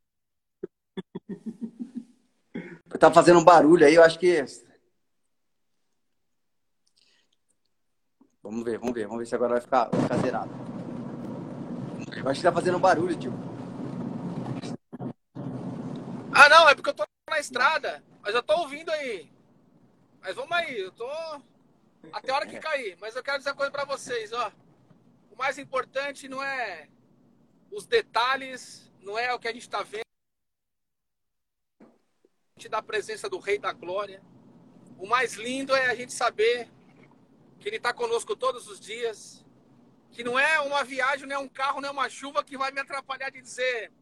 Tá fazendo um barulho aí, eu acho que. Vamos ver, vamos ver, vamos ver se agora vai ficar, vai ficar zerado. Eu acho que tá fazendo um barulho, tio. Ah, não, é porque eu tô na estrada. Mas eu tô ouvindo aí. Mas vamos aí, eu tô. Até a hora que cair. Mas eu quero dizer uma coisa para vocês, ó. O mais importante não é os detalhes, não é o que a gente está vendo da presença do Rei da Glória. O mais lindo é a gente saber que Ele está conosco todos os dias. Que não é uma viagem, não é um carro, não é uma chuva que vai me atrapalhar de dizer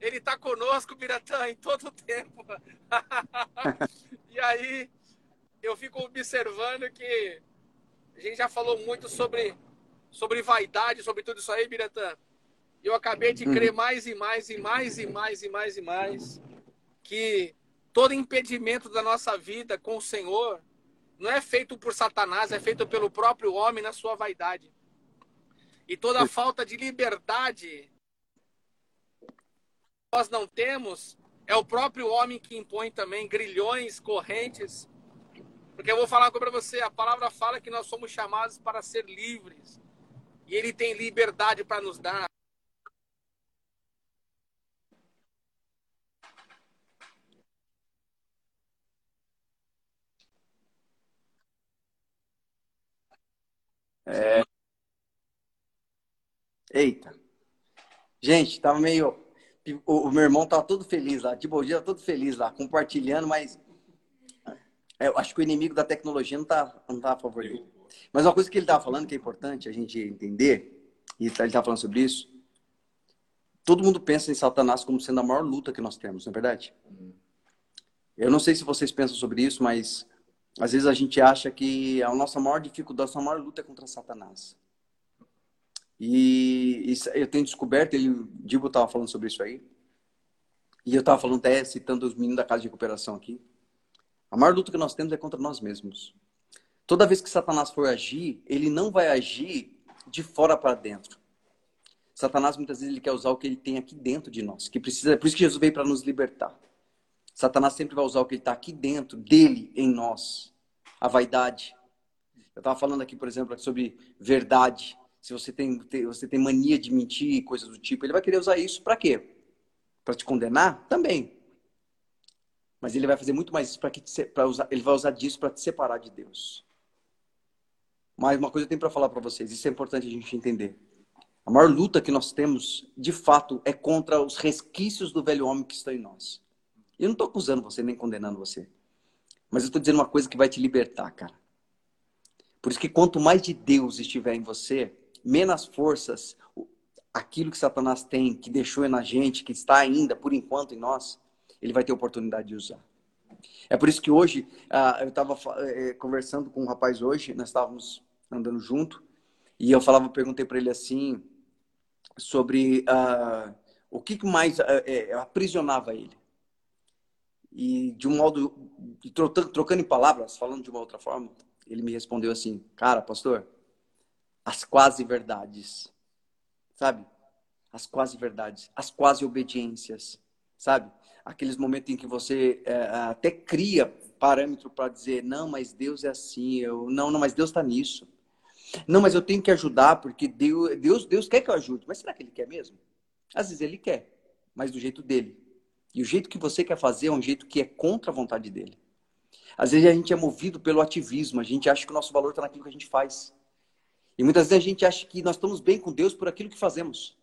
Ele está conosco, Biratã, em todo o tempo. e aí eu fico observando que a gente já falou muito sobre, sobre vaidade, sobre tudo isso aí, Biratã. Eu acabei de crer uhum. mais e mais e mais e mais e mais e mais que todo impedimento da nossa vida com o Senhor não é feito por Satanás, é feito pelo próprio homem na sua vaidade. E toda falta de liberdade nós não temos é o próprio homem que impõe também grilhões, correntes porque eu vou falar para você, a palavra fala que nós somos chamados para ser livres. E ele tem liberdade para nos dar. É... Eita. Gente, tava meio. O, o meu irmão tava todo feliz lá, de bom dia, todo feliz lá, compartilhando, mas É, eu acho que o inimigo da tecnologia não está não tá a favor dele. Mas uma coisa que ele estava falando que é importante a gente entender, e ele estava falando sobre isso, todo mundo pensa em Satanás como sendo a maior luta que nós temos, não é verdade? Eu não sei se vocês pensam sobre isso, mas às vezes a gente acha que a nossa maior dificuldade, a nossa maior luta é contra Satanás. E, e eu tenho descoberto, ele, o Dibo estava falando sobre isso aí, e eu estava falando até citando os meninos da casa de recuperação aqui. A maior luta que nós temos é contra nós mesmos. Toda vez que Satanás for agir, ele não vai agir de fora para dentro. Satanás muitas vezes ele quer usar o que ele tem aqui dentro de nós, que precisa, por isso que Jesus veio para nos libertar. Satanás sempre vai usar o que ele está aqui dentro dele em nós, a vaidade. Eu estava falando aqui, por exemplo, sobre verdade. Se você tem, você tem mania de mentir e coisas do tipo, ele vai querer usar isso para quê? Para te condenar? Também. Mas ele vai fazer muito mais isso para que para usar, ele vai usar disso para te separar de Deus. Mas uma coisa eu tenho para falar para vocês, isso é importante a gente entender. A maior luta que nós temos, de fato, é contra os resquícios do velho homem que estão em nós. Eu não estou acusando você nem condenando você. Mas eu estou dizendo uma coisa que vai te libertar, cara. Por isso que quanto mais de Deus estiver em você, menos forças aquilo que Satanás tem, que deixou na gente, que está ainda, por enquanto, em nós, ele vai ter oportunidade de usar. É por isso que hoje, uh, eu estava uh, conversando com um rapaz hoje, nós estávamos andando junto, e eu falava, perguntei para ele assim, sobre uh, o que mais aprisionava ele. E de um modo, trocando, trocando em palavras, falando de uma outra forma, ele me respondeu assim, cara, pastor, as quase verdades, sabe? As quase verdades, as quase obediências, sabe? Aqueles momentos em que você é, até cria parâmetro para dizer, não, mas Deus é assim, eu, não, não, mas Deus está nisso. Não, mas eu tenho que ajudar porque Deus, Deus, Deus quer que eu ajude. Mas será que Ele quer mesmo? Às vezes Ele quer, mas do jeito dele. E o jeito que você quer fazer é um jeito que é contra a vontade dele. Às vezes a gente é movido pelo ativismo, a gente acha que o nosso valor está naquilo que a gente faz. E muitas vezes a gente acha que nós estamos bem com Deus por aquilo que fazemos.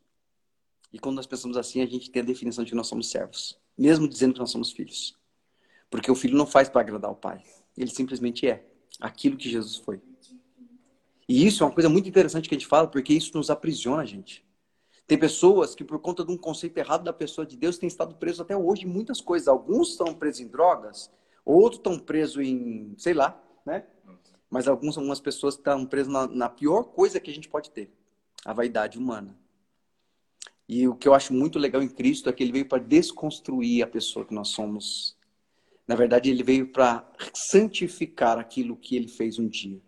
E quando nós pensamos assim, a gente tem a definição de que nós somos servos, mesmo dizendo que nós somos filhos. Porque o filho não faz para agradar o pai, ele simplesmente é aquilo que Jesus foi. E isso é uma coisa muito interessante que a gente fala, porque isso nos aprisiona, gente. Tem pessoas que, por conta de um conceito errado da pessoa de Deus, têm estado presos até hoje em muitas coisas. Alguns estão presos em drogas, outros estão presos em, sei lá, né? Mas alguns, algumas pessoas estão presas na, na pior coisa que a gente pode ter, a vaidade humana. E o que eu acho muito legal em Cristo é que ele veio para desconstruir a pessoa que nós somos. Na verdade, ele veio para santificar aquilo que ele fez um dia.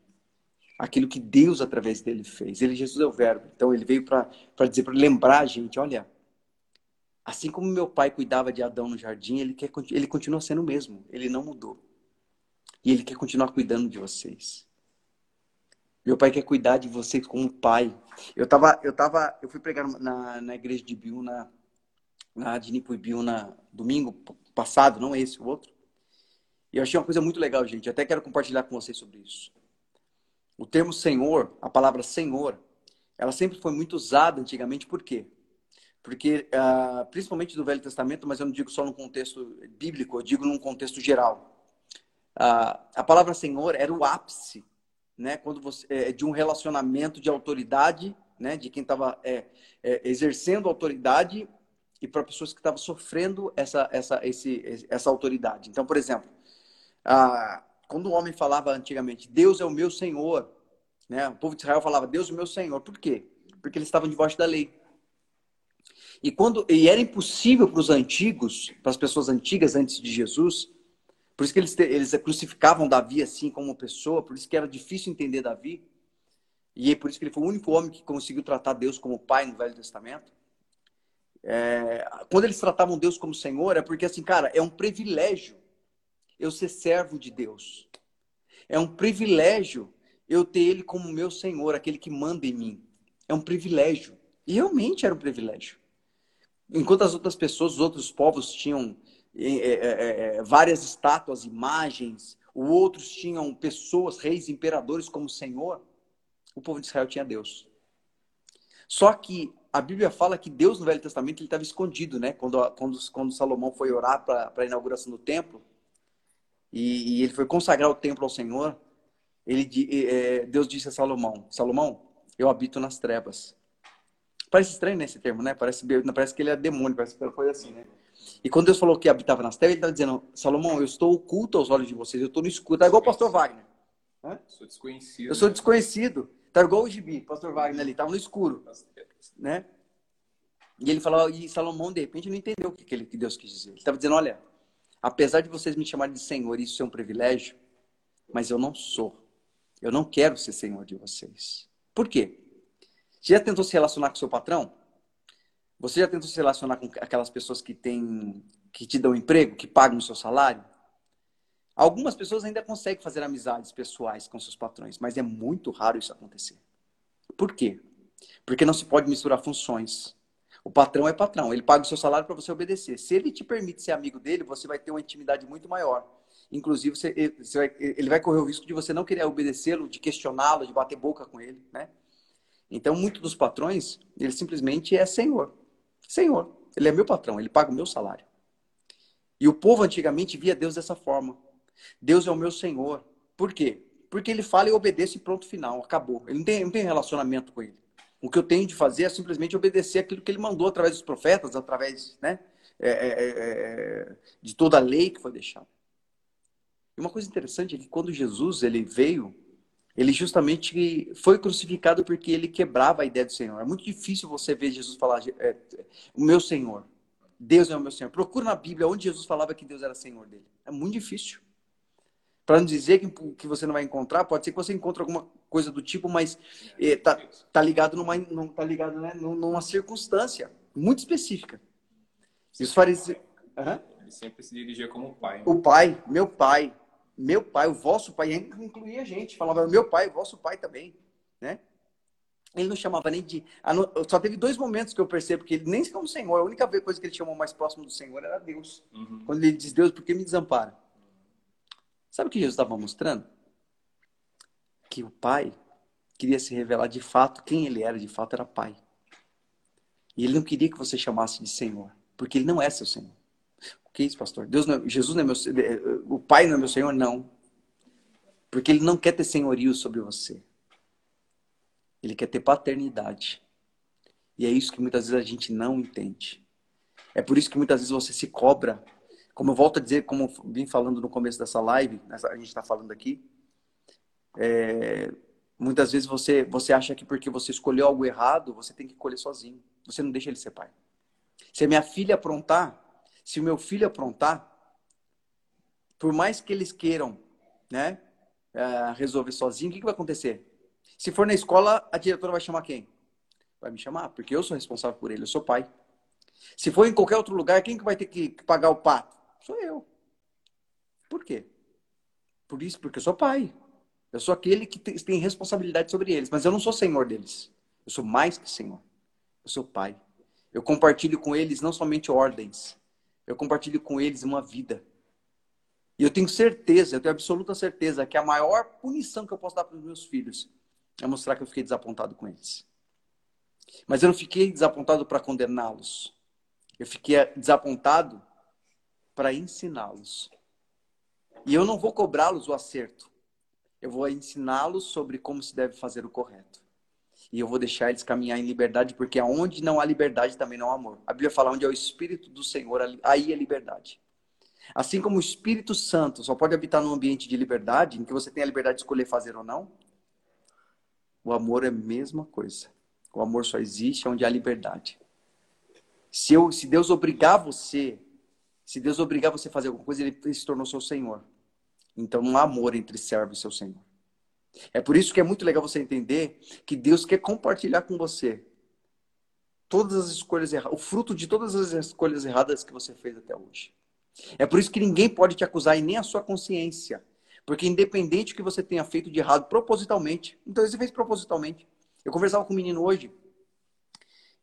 Aquilo que Deus, através dele, fez. Ele, Jesus é o Verbo. Então, ele veio para dizer, para lembrar a gente: olha, assim como meu pai cuidava de Adão no jardim, ele, quer, ele continua sendo o mesmo. Ele não mudou. E Ele quer continuar cuidando de vocês. Meu pai quer cuidar de vocês como pai. Eu tava, eu tava, eu fui pregar na, na igreja de Bill, na, na de Nipo Bill, na domingo passado, não esse, o outro. E eu achei uma coisa muito legal, gente. Eu até quero compartilhar com vocês sobre isso. O termo Senhor, a palavra Senhor, ela sempre foi muito usada antigamente, por quê? Porque, uh, principalmente do Velho Testamento, mas eu não digo só no contexto bíblico, eu digo num contexto geral a, a palavra Senhor era o ápice, né? Quando você é, de um relacionamento de autoridade, né? De quem estava é, é, exercendo autoridade e para pessoas que estavam sofrendo essa essa esse, essa autoridade. Então, por exemplo, a, quando o homem falava antigamente Deus é o meu Senhor, né? O povo de Israel falava Deus é o meu Senhor. Por quê? Porque eles estavam debaixo da lei. E quando e era impossível para os antigos, para as pessoas antigas antes de Jesus, por isso que eles, eles crucificavam Davi assim como pessoa, por isso que era difícil entender Davi. E é por isso que ele foi o único homem que conseguiu tratar Deus como pai no Velho Testamento. É, quando eles tratavam Deus como Senhor, é porque assim, cara, é um privilégio eu ser servo de Deus. É um privilégio eu ter Ele como meu Senhor, aquele que manda em mim. É um privilégio. E realmente era um privilégio. Enquanto as outras pessoas, os outros povos tinham é, é, é, várias estátuas, imagens, outros tinham pessoas, reis, imperadores como Senhor, o povo de Israel tinha Deus. Só que a Bíblia fala que Deus no Velho Testamento ele estava escondido, né? Quando, quando, quando Salomão foi orar para a inauguração do templo, e, e ele foi consagrar o templo ao Senhor, ele, é, Deus disse a Salomão: Salomão, eu habito nas trevas. Parece estranho nesse né, termo, né? Parece, parece que ele é demônio, parece que foi assim, né? E quando Deus falou que habitava nas trevas, ele estava dizendo: Salomão, eu estou oculto aos olhos de vocês, eu estou no escuro. Tá igual o pastor Wagner. Hã? Sou desconhecido. Eu sou desconhecido. Tá igual o Gibi, pastor Wagner ali, estava no escuro. Né? E ele falou, e Salomão, de repente, não entendeu o que, que Deus quis dizer. Ele estava dizendo: olha, apesar de vocês me chamarem de Senhor, isso é um privilégio, mas eu não sou. Eu não quero ser Senhor de vocês. Por quê? Você já tentou se relacionar com seu patrão? Você já tentou se relacionar com aquelas pessoas que têm, que te dão emprego, que pagam o seu salário? Algumas pessoas ainda conseguem fazer amizades pessoais com seus patrões, mas é muito raro isso acontecer. Por quê? Porque não se pode misturar funções. O patrão é patrão, ele paga o seu salário para você obedecer. Se ele te permite ser amigo dele, você vai ter uma intimidade muito maior. Inclusive, você, você vai, ele vai correr o risco de você não querer obedecê-lo, de questioná-lo, de bater boca com ele, né? Então, muitos dos patrões, ele simplesmente é senhor. Senhor, ele é meu patrão, ele paga o meu salário. E o povo antigamente via Deus dessa forma. Deus é o meu senhor. Por quê? Porque ele fala e obedece e pronto, final, acabou. Ele não tem, não tem relacionamento com ele. O que eu tenho de fazer é simplesmente obedecer aquilo que ele mandou através dos profetas, através né, é, é, é, é de toda a lei que foi deixada. E uma coisa interessante é que quando Jesus ele veio, ele justamente foi crucificado porque ele quebrava a ideia do Senhor. É muito difícil você ver Jesus falar, é, o meu Senhor. Deus é o meu Senhor. Procura na Bíblia onde Jesus falava que Deus era Senhor dele. É muito difícil. Para não dizer que, que você não vai encontrar, pode ser que você encontre alguma coisa do tipo, mas é, tá, tá ligado numa, não tá ligado, né, numa circunstância muito específica. E os fariseus. Uhum. Ele sempre se dirigia como pai. Né? O pai, meu pai, meu pai, o vosso pai, incluía a gente, falava meu pai, o vosso pai também, né? Ele não chamava nem de. Só teve dois momentos que eu percebo que ele nem como Senhor. A única coisa que ele chamou mais próximo do Senhor era Deus. Uhum. Quando ele diz Deus, por que me desampara? Sabe o que Jesus estava mostrando? Que o Pai queria se revelar de fato quem ele era, de fato era Pai. E ele não queria que você chamasse de Senhor, porque ele não é seu Senhor. O que é isso, pastor? Deus não é, Jesus não é meu o Pai não é meu Senhor, não. Porque ele não quer ter senhorio sobre você. Ele quer ter paternidade. E é isso que muitas vezes a gente não entende. É por isso que muitas vezes você se cobra como eu volto a dizer, como vim falando no começo dessa live, a gente está falando aqui, é, muitas vezes você, você acha que porque você escolheu algo errado, você tem que escolher sozinho. Você não deixa ele ser pai. Se a minha filha aprontar, se o meu filho aprontar, por mais que eles queiram né, é, resolver sozinho, o que, que vai acontecer? Se for na escola, a diretora vai chamar quem? Vai me chamar, porque eu sou responsável por ele, eu sou pai. Se for em qualquer outro lugar, quem que vai ter que pagar o pato? Sou eu. Por quê? Por isso, porque eu sou pai. Eu sou aquele que tem responsabilidade sobre eles, mas eu não sou senhor deles. Eu sou mais que senhor. Eu sou pai. Eu compartilho com eles não somente ordens, eu compartilho com eles uma vida. E eu tenho certeza, eu tenho absoluta certeza que a maior punição que eu posso dar para os meus filhos é mostrar que eu fiquei desapontado com eles. Mas eu não fiquei desapontado para condená-los. Eu fiquei desapontado para ensiná-los. E eu não vou cobrá-los o acerto. Eu vou ensiná-los sobre como se deve fazer o correto. E eu vou deixar eles caminhar em liberdade, porque aonde não há liberdade também não há amor. A Bíblia fala onde é o Espírito do Senhor, aí é liberdade. Assim como o Espírito Santo só pode habitar num ambiente de liberdade, em que você tem a liberdade de escolher fazer ou não, o amor é a mesma coisa. O amor só existe onde há liberdade. Se, eu, se Deus obrigar você se Deus obrigar você a fazer alguma coisa, ele se tornou seu Senhor. Então não há amor entre servo e seu Senhor. É por isso que é muito legal você entender que Deus quer compartilhar com você todas as escolhas erradas, o fruto de todas as escolhas erradas que você fez até hoje. É por isso que ninguém pode te acusar e nem a sua consciência. Porque independente do que você tenha feito de errado propositalmente, então você fez propositalmente. Eu conversava com um menino hoje,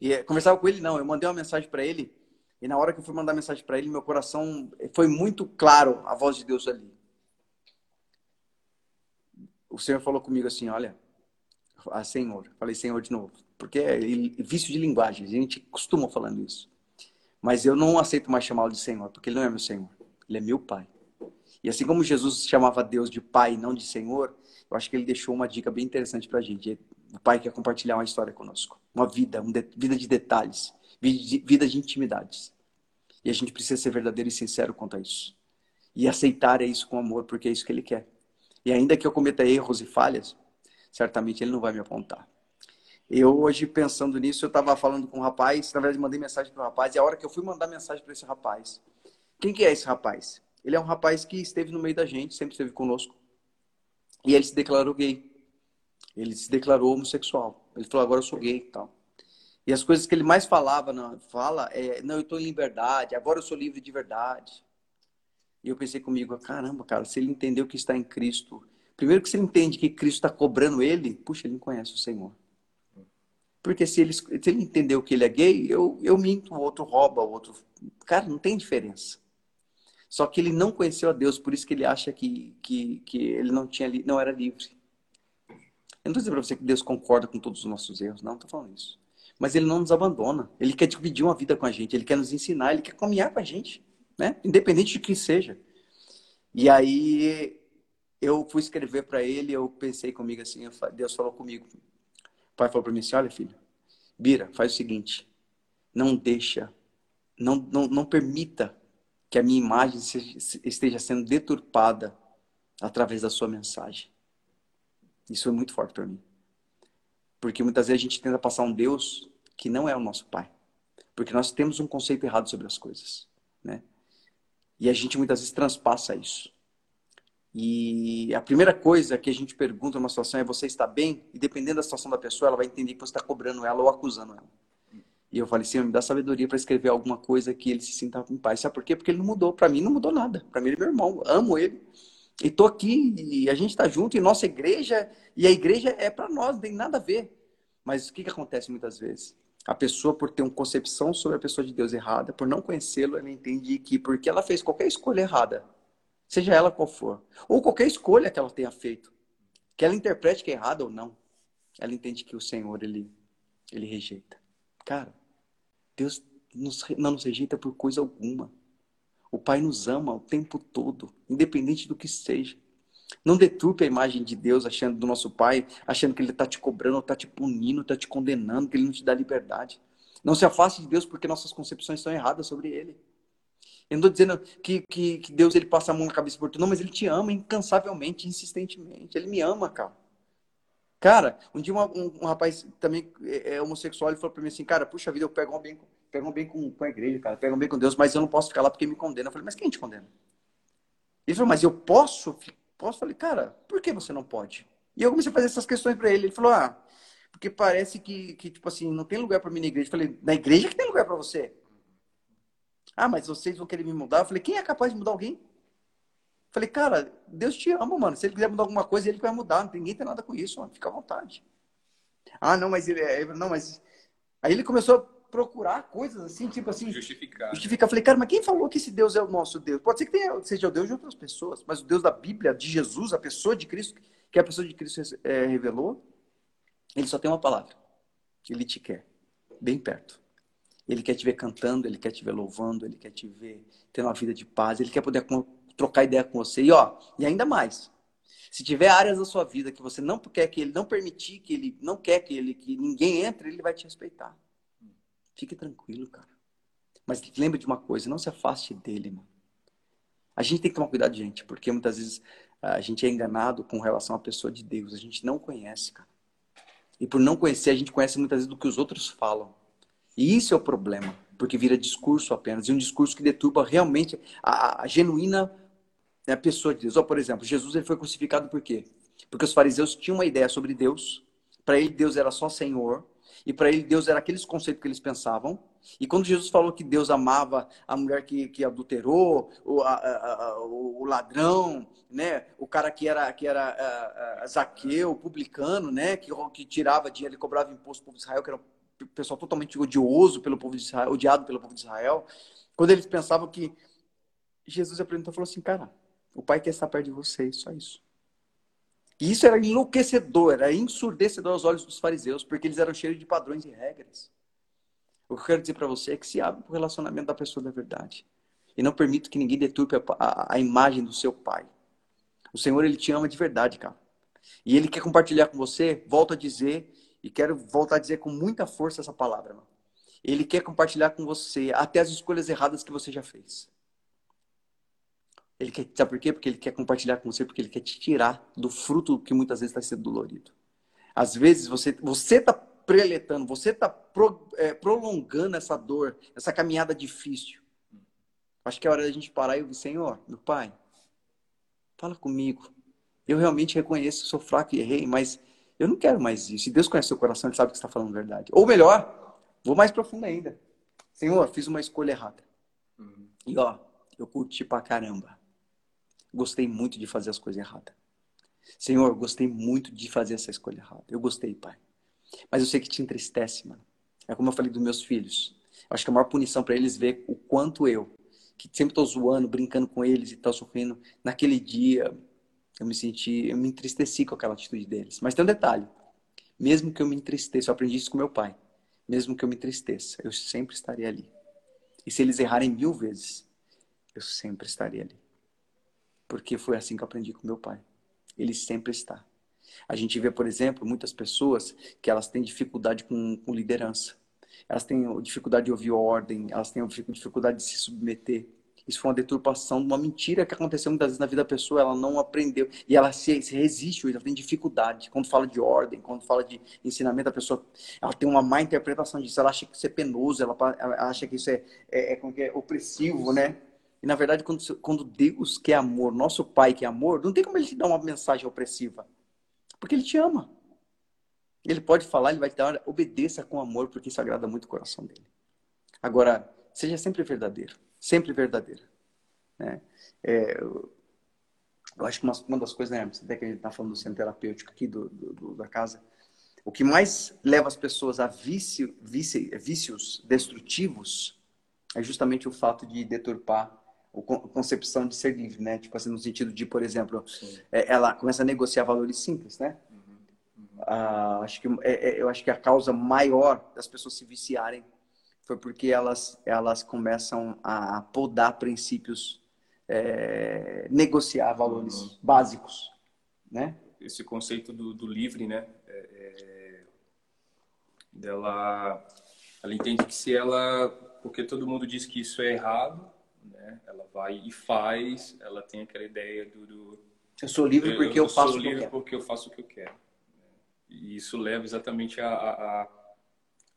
e eh, conversava com ele não, eu mandei uma mensagem para ele e na hora que eu fui mandar mensagem para ele, meu coração foi muito claro a voz de Deus ali. O Senhor falou comigo assim: Olha, ah, Senhor, falei Senhor de novo, porque é vício de linguagem, a gente costuma falando isso. Mas eu não aceito mais chamá-lo de Senhor, porque ele não é meu Senhor, ele é meu Pai. E assim como Jesus chamava Deus de Pai, não de Senhor, eu acho que ele deixou uma dica bem interessante para a gente. O Pai quer compartilhar uma história conosco, uma vida, uma vida de detalhes, vida de, intimidades. E a gente precisa ser verdadeiro e sincero quanto a isso. E aceitar isso com amor, porque é isso que ele quer. E ainda que eu cometa erros e falhas, certamente ele não vai me apontar. Eu hoje, pensando nisso, eu estava falando com um rapaz, na verdade mandei mensagem para o rapaz, e a hora que eu fui mandar mensagem para esse rapaz, quem que é esse rapaz? Ele é um rapaz que esteve no meio da gente, sempre esteve conosco. E ele se declarou gay. Ele se declarou homossexual. Ele falou, agora eu sou gay e tal. E as coisas que ele mais falava, não, fala, é, não, eu estou em liberdade, agora eu sou livre de verdade. E eu pensei comigo, caramba, cara, se ele entendeu que está em Cristo, primeiro que se ele entende que Cristo está cobrando ele, puxa, ele não conhece o Senhor. Porque se ele, se ele entendeu que ele é gay, eu, eu minto, o outro rouba, o outro. Cara, não tem diferença. Só que ele não conheceu a Deus, por isso que ele acha que, que, que ele não, tinha, não era livre. Eu não estou dizendo para você que Deus concorda com todos os nossos erros, não estou falando isso. Mas ele não nos abandona. Ele quer dividir uma vida com a gente, ele quer nos ensinar, ele quer caminhar com a gente, né? independente de quem seja. E aí eu fui escrever para ele, eu pensei comigo assim, Deus falou comigo, o pai falou para mim assim: olha, filho, Bira, faz o seguinte: não deixa, não, não, não permita que a minha imagem esteja sendo deturpada através da sua mensagem. Isso é muito forte para mim. Porque muitas vezes a gente tenta passar um Deus que não é o nosso Pai. Porque nós temos um conceito errado sobre as coisas. Né? E a gente muitas vezes transpassa isso. E a primeira coisa que a gente pergunta numa situação é: você está bem? E dependendo da situação da pessoa, ela vai entender que você está cobrando ela ou acusando ela. E eu falei: Senhor, me dá sabedoria para escrever alguma coisa que ele se sinta em paz. Sabe por quê? Porque ele não mudou. Para mim, não mudou nada. Para mim, ele é meu irmão. Amo ele. E tô aqui e a gente está junto. E nossa igreja, e a igreja é para nós, não tem nada a ver. Mas o que, que acontece muitas vezes? A pessoa, por ter uma concepção sobre a pessoa de Deus errada, por não conhecê-lo, ela entende que porque ela fez qualquer escolha errada, seja ela qual for, ou qualquer escolha que ela tenha feito, que ela interprete que é errada ou não, ela entende que o Senhor ele ele rejeita. Cara, Deus nos, não nos rejeita por coisa alguma. O Pai nos ama o tempo todo, independente do que seja. Não deturpe a imagem de Deus achando do nosso Pai, achando que Ele está te cobrando, está te punindo, está te condenando, que Ele não te dá liberdade. Não se afaste de Deus porque nossas concepções estão erradas sobre Ele. Eu não estou dizendo que, que, que, Deus ele passa a mão na cabeça por tu, não, mas ele te ama incansavelmente, insistentemente. Ele me ama, cara. Cara, um dia uma, um, um, rapaz também é, é homossexual, ele falou para mim assim, cara, puxa vida, eu pego um bem, pego um bem com, com a igreja, cara, pego um bem com Deus, mas eu não posso ficar lá porque me condena. Eu falei, mas quem te condena? Ele falou, mas eu posso? Posso? Falei, cara, por que você não pode? E eu comecei a fazer essas questões para ele. Ele falou, ah, porque parece que, que, tipo assim, não tem lugar para mim na igreja. Eu falei, na igreja que tem lugar para você. Ah, mas vocês vão querer me mudar? Eu falei, quem é capaz de mudar alguém? Eu falei, cara, Deus te ama, mano. Se ele quiser mudar alguma coisa, ele vai mudar. Ninguém tem nada com isso, mano. Fica à vontade. Ah, não, mas ele é. Não, mas. Aí ele começou procurar coisas assim, tipo assim. Justificar. Justificar. Eu falei, cara, mas quem falou que esse Deus é o nosso Deus? Pode ser que tenha, seja o Deus de outras pessoas, mas o Deus da Bíblia, de Jesus, a pessoa de Cristo, que a pessoa de Cristo é, revelou, ele só tem uma palavra. Ele te quer. Bem perto. Ele quer te ver cantando, ele quer te ver louvando, ele quer te ver tendo uma vida de paz, ele quer poder trocar ideia com você. E ó, e ainda mais. Se tiver áreas da sua vida que você não quer que ele não permitir que ele não quer que ele que ninguém entre, ele vai te respeitar. Fique tranquilo, cara. Mas lembre de uma coisa, não se afaste dele, mano. A gente tem que tomar cuidado, gente, porque muitas vezes a gente é enganado com relação à pessoa de Deus. A gente não conhece, cara. E por não conhecer, a gente conhece muitas vezes do que os outros falam. E isso é o problema, porque vira discurso apenas, e um discurso que deturpa realmente a, a genuína né, pessoa de Deus. Ou, por exemplo, Jesus ele foi crucificado por quê? Porque os fariseus tinham uma ideia sobre Deus, para ele Deus era só Senhor, e para ele Deus era aqueles conceitos que eles pensavam. E quando Jesus falou que Deus amava a mulher que, que adulterou, o, a, a, o, ladrão, né, o cara que era que era a, Zaqueu, publicano, né, que, que tirava dinheiro, ele cobrava imposto para o povo de Israel, que era pessoal totalmente odioso pelo povo de Israel, odiado pelo povo de Israel, quando eles pensavam que Jesus apresentou e falou assim, cara, o Pai quer estar perto de vocês, só isso. E isso era enlouquecedor, era ensurdecedor aos olhos dos fariseus, porque eles eram cheios de padrões e regras. O que eu quero dizer para você é que se abre para o relacionamento da pessoa da verdade. e não permito que ninguém deturpe a, a, a imagem do seu pai. O Senhor, Ele te ama de verdade, cara. E Ele quer compartilhar com você, volto a dizer, e quero voltar a dizer com muita força essa palavra, mano. Ele quer compartilhar com você até as escolhas erradas que você já fez. Ele quer, sabe por quê? Porque ele quer compartilhar com você, porque ele quer te tirar do fruto que muitas vezes está sendo dolorido. Às vezes você você está preletando, você está pro, é, prolongando essa dor, essa caminhada difícil. Acho que é hora da gente parar e ouvir, Senhor, meu Pai, fala comigo. Eu realmente reconheço que sou fraco e errei, mas eu não quero mais isso. E Deus conhece seu coração, Ele sabe que está falando a verdade. Ou melhor, vou mais profundo ainda. Senhor, fiz uma escolha errada. Uhum. E ó, eu curti pra caramba. Gostei muito de fazer as coisas erradas. Senhor, gostei muito de fazer essa escolha errada. Eu gostei, Pai. Mas eu sei que te entristece, mano. É como eu falei dos meus filhos. Eu acho que a maior punição para eles ver o quanto eu, que sempre tô zoando, brincando com eles e tal, sofrendo, naquele dia eu me senti, eu me entristeci com aquela atitude deles. Mas tem um detalhe. Mesmo que eu me entristeça, eu aprendi isso com meu pai. Mesmo que eu me entristeça, eu sempre estaria ali. E se eles errarem mil vezes, eu sempre estaria ali. Porque foi assim que eu aprendi com meu pai. Ele sempre está. A gente vê, por exemplo, muitas pessoas que elas têm dificuldade com, com liderança. Elas têm dificuldade de ouvir ordem, elas têm dificuldade de se submeter. Isso foi uma deturpação de uma mentira que aconteceu muitas vezes na vida da pessoa, ela não aprendeu. E ela se, se resiste, ela tem dificuldade. Quando fala de ordem, quando fala de ensinamento, a pessoa ela tem uma má interpretação disso. Ela acha que isso é penoso, ela, ela acha que isso é, é, é, é opressivo, né? E na verdade, quando, quando Deus quer amor, nosso Pai quer amor, não tem como ele te dar uma mensagem opressiva. Porque ele te ama. Ele pode falar, ele vai te dar, obedeça com amor, porque isso agrada muito o coração dele. Agora, seja sempre verdadeiro sempre verdadeira. Né? É, eu, eu, acho que uma, uma, das coisas, né, até que a gente está falando do centro terapêutico aqui do, do, do, da casa, o que mais leva as pessoas a vício, vício, vícios destrutivos é justamente o fato de deturpar concepção de ser livre, né? Tipo assim, no sentido de, por exemplo, é, ela começa a negociar valores simples, né? Uhum, uhum. Ah, acho que, é, é, eu acho que a causa maior das pessoas se viciarem foi porque elas, elas começam a podar princípios, é, negociar valores uhum. básicos, né? Esse conceito do, do livre, né? É, é, dela, ela entende que se ela, porque todo mundo diz que isso é errado, né? Ela vai e faz, ela tem aquela ideia do, do eu sou livre porque eu, eu faço o que eu quero. porque eu faço o que eu quero. E isso leva exatamente a, a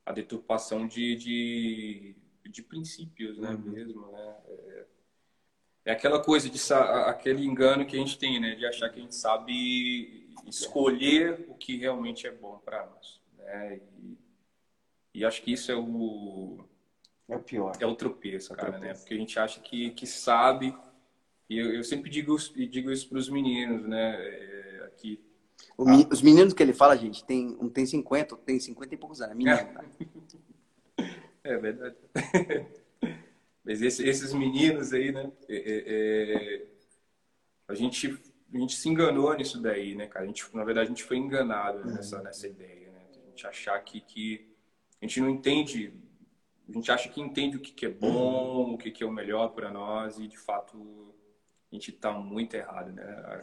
a deturpação de, de, de princípios, né, uhum. mesmo, né? É, é, aquela coisa de aquele engano que a gente tem, né, de achar que a gente sabe escolher o que realmente é bom para nós, né? E, e, acho que isso é o é o pior. É o tropeço, é cara, tropeço. né? Porque a gente acha que, que sabe. E eu, eu sempre digo, digo isso para os meninos, né? É, aqui ah. Os meninos que ele fala, gente, tem, um tem 50, tem 50 e poucos anos. É menino, tá? É verdade. Mas esse, esses meninos aí, né? É, é, é, a, gente, a gente se enganou nisso daí, né, cara? A gente, na verdade, a gente foi enganado uhum. nessa, nessa ideia, né? A gente achar que, que a gente não entende, a gente acha que entende o que, que é bom, o que, que é o melhor para nós e, de fato, a gente está muito errado, né?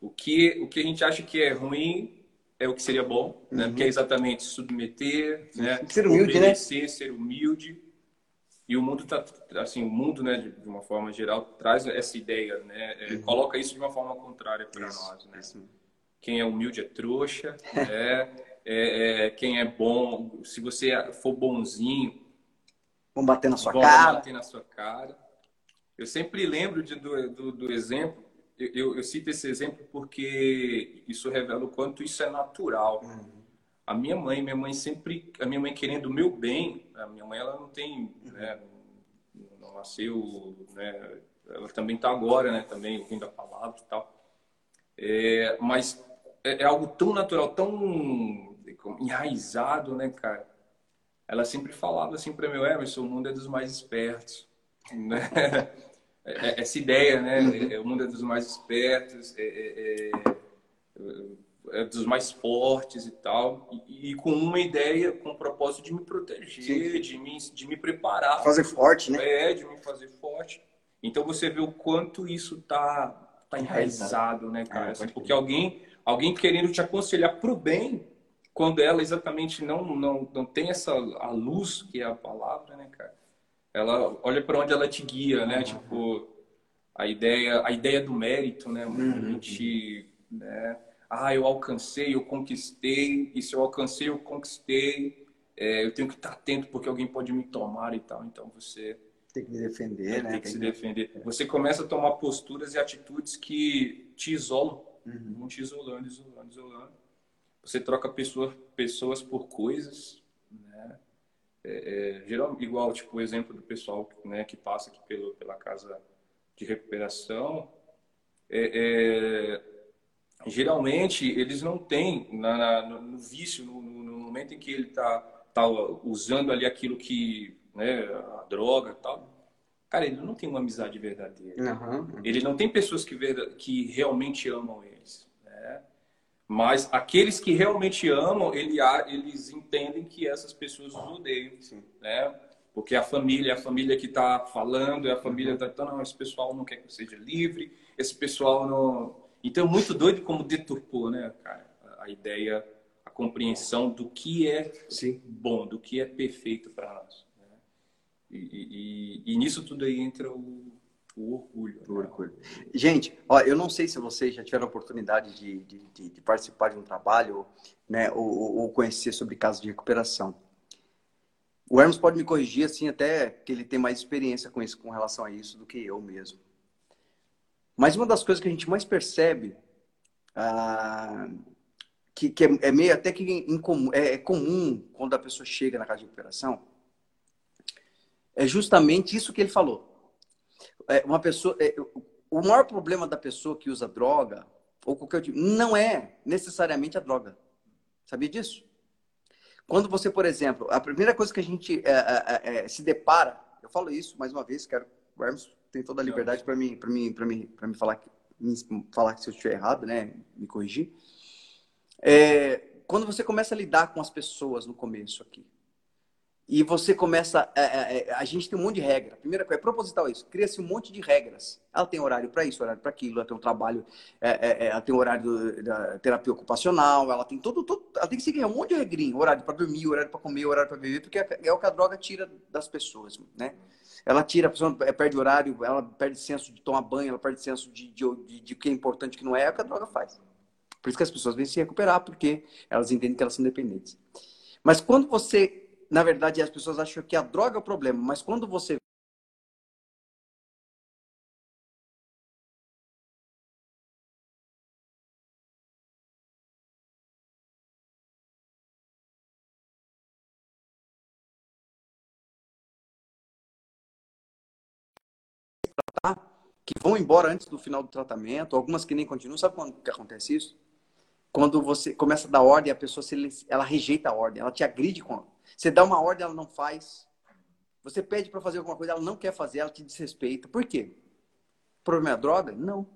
O que, o que a gente acha que é ruim é o que seria bom, né? Uhum. Que é exatamente submeter, né? Ser humilde, né? Obedecer, né? ser humilde. E o mundo tá assim, o mundo, né, de uma forma geral, traz essa ideia, né? É, uhum. Coloca isso de uma forma contrária para nós, né? Isso. Quem é humilde é trouxa, né? É, é, quem é bom, se você for bonzinho, vão bater na sua cara. bater na sua cara. Eu sempre lembro de, do, do, do exemplo eu, eu, cito esse exemplo porque isso revela o quanto isso é natural. Uhum. A minha mãe, minha mãe sempre, a minha mãe querendo o meu bem, a minha mãe ela não tem, uhum. né, não nasceu, né, ela também está agora, né, também ouvindo a palavra e tal. É, mas é, é, algo tão natural, tão enraizado, né, cara? Ela sempre falava assim para mim, Emerson, o mundo é dos mais espertos, né? Essa ideia, né? O mundo é dos mais espertos. É, é, é dos mais fortes e tal, e, e, com uma ideia, com o propósito de me proteger, de me, de me preparar. Fazer forte, né? É, de me fazer forte. Então você vê o quanto isso tá, tá enraizado, né, cara? É, assim, porque alguém, alguém querendo te aconselhar pro bem, quando ela exatamente não, não, não tem essa a luz, que é a palavra, né, cara? Ela olha para onde ela te guia, né? Uhum. Tipo, a ideia, a ideia do mérito, né? Uhum. A gente, né? ah, eu alcancei, eu conquistei, e se eu alcancei, eu conquistei, é, eu tenho que estar atento porque alguém pode me tomar e tal. Então você tem que me defender, né? Tem que tem se que... defender. Você começa a tomar posturas e atitudes que te isolam, uhum. vão te isolando, isolando, isolando. Você troca pessoa, pessoas por coisas, né? É, é, geral, igual tipo o exemplo do pessoal né, que passa aqui pelo, pela casa de recuperação. É, é geralmente eles não têm na, na, no, no, vício, no, no, momento em que ele está tá usando ali aquilo que, né, a droga tal, cara, ele não tem uma amizade verdadeira. Uhum. Ele não tem pessoas que, que realmente amam eles. Mas aqueles que realmente amam, ele, eles entendem que essas pessoas os odeiam. Sim. Né? Porque a família, a família que está falando, é a família está uhum. não, esse pessoal não quer que eu seja livre, esse pessoal não então, muito doido como deturpou, né, cara, a ideia, a compreensão do que é Sim. bom, do que é perfeito para nós. Né? E, e, e, nisso tudo aí entra o, o orgulho. O né? orgulho. Gente, ó, eu não sei se vocês já tiveram a oportunidade de, de, de, de participar de um trabalho, né, ou, ou, conhecer sobre casos de recuperação. O Hermes pode me corrigir, assim, até que ele tem mais experiência com isso, com relação a isso, do que eu mesmo. Mas uma das coisas que a gente mais percebe, ah, que, que é, é, meio até que incomum, é, é, comum quando a pessoa chega na casa de recuperação, é justamente isso que ele falou. É uma pessoa, é, o maior problema da pessoa que usa droga ou qualquer tipo, não é necessariamente a droga. Sabia disso? Quando você, por exemplo, a primeira coisa que a gente é, é, é se depara, eu falo isso mais uma vez, quero o Hermes tem toda a liberdade para mim, para mim, para mim, para me falar, me falar que se eu estiver errado, né, me corrigir. É, quando você começa a lidar com as pessoas no começo aqui, e você começa. É, é, é a gente tem um monte de regra. Primeira coisa, é proposital isso. Cria-se um monte de regras. Ela tem horário para isso, horário para aquilo, ela tem um trabalho, é, é, ela tem horário da terapia ocupacional, ela tem todo, todo. Ela tem que seguir um monte de regrinha. Horário para dormir, horário para comer, horário para beber, porque é o que a droga tira das pessoas, né? Ela tira, a pessoa perde horário, ela perde senso de tomar banho, ela perde senso de, de, de, de que é importante que não é, é o que a droga faz. Por isso que as pessoas vêm se recuperar, porque elas entendem que elas são dependentes. Mas quando você, na verdade, as pessoas acham que a droga é o problema, mas quando você que vão embora antes do final do tratamento, algumas que nem continuam. Sabe quando que acontece isso? Quando você começa a dar ordem, a pessoa se, ela rejeita a ordem, ela te agride com. Você dá uma ordem, ela não faz. Você pede para fazer alguma coisa, ela não quer fazer, ela te desrespeita. Por quê? O problema é a droga? Não.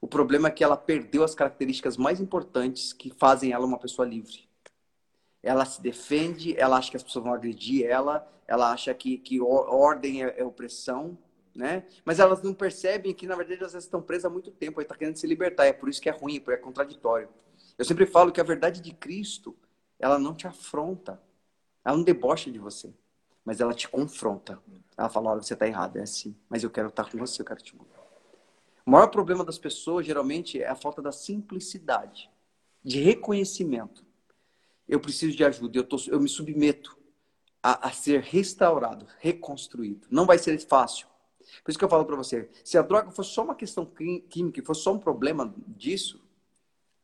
O problema é que ela perdeu as características mais importantes que fazem ela uma pessoa livre. Ela se defende, ela acha que as pessoas vão agredir ela, ela acha que, que ordem é, é opressão, né? Mas elas não percebem que, na verdade, elas estão presas há muito tempo, aí está querendo se libertar. É por isso que é ruim, é contraditório. Eu sempre falo que a verdade de Cristo, ela não te afronta, ela não debocha de você, mas ela te confronta. Ela fala, olha, você está errado, é assim, mas eu quero estar com você, eu quero te mudar. O maior problema das pessoas, geralmente, é a falta da simplicidade, de reconhecimento. Eu preciso de ajuda, eu, tô, eu me submeto a, a ser restaurado, reconstruído. Não vai ser fácil, por isso que eu falo para você, se a droga fosse só uma questão química, fosse só um problema disso,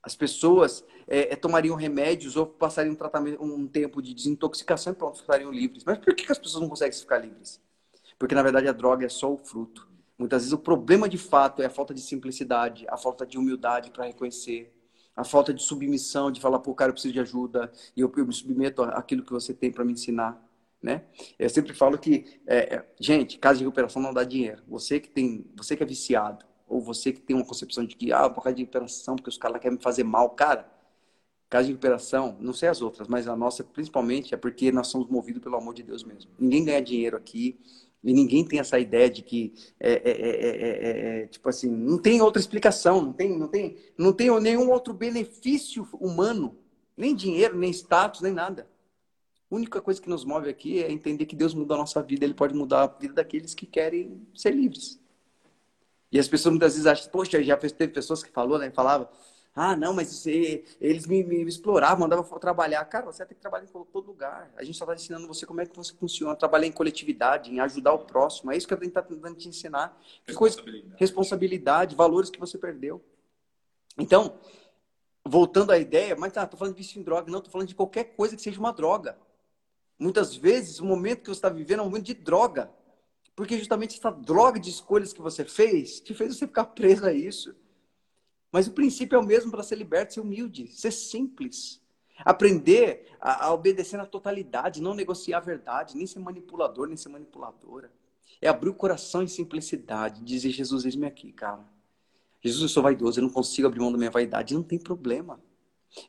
as pessoas é, é, tomariam remédios ou passariam um, tratamento, um tempo de desintoxicação e pronto, ficariam livres. Mas por que, que as pessoas não conseguem ficar livres? Porque, na verdade, a droga é só o fruto. Muitas vezes o problema de fato é a falta de simplicidade, a falta de humildade para reconhecer, a falta de submissão, de falar, pô, cara, eu preciso de ajuda e eu, eu me submeto àquilo que você tem para me ensinar né? Eu sempre falo que, é, é, gente, casa de recuperação não dá dinheiro. Você que tem, você que é viciado, ou você que tem uma concepção de que, ah, por causa de recuperação, porque os caras querem me fazer mal, cara, Casa de recuperação, não sei as outras, mas a nossa principalmente é porque nós somos movidos pelo amor de Deus mesmo. Ninguém ganha dinheiro aqui e ninguém tem essa ideia de que é, é, é, é tipo assim, não tem outra explicação, não tem, não tem, não tem nenhum outro benefício humano, nem dinheiro, nem status, nem nada. A única coisa que nos move aqui é entender que Deus muda a nossa vida, Ele pode mudar a vida daqueles que querem ser livres. E as pessoas muitas vezes acham, poxa, já teve pessoas que falou, né, falava, ah, não, mas você, eles me, me, exploravam, mandavam trabalhar. Cara, você tem que trabalhar em todo lugar. A gente só está ensinando você como é que você funciona, trabalhar em coletividade, em ajudar o próximo. É isso que a gente está tentando te ensinar. Responsabilidade. Coisa, responsabilidade, valores que você perdeu. Então, voltando à ideia, mas tá, tô falando de vício em droga, não, tô falando de qualquer coisa que seja uma droga. Muitas vezes, o momento que você está vivendo é um momento de droga. Porque justamente essa droga de escolhas que você fez te fez você ficar preso a isso. Mas o princípio é o mesmo para ser liberto, ser humilde, ser simples. Aprender a, a, obedecer na totalidade, não negociar a verdade, nem ser manipulador, nem ser manipuladora. É abrir o coração em simplicidade, dizer, Jesus, eis-me aqui, cara. Jesus, eu sou vaidoso, eu não consigo abrir mão da minha vaidade. Não tem problema.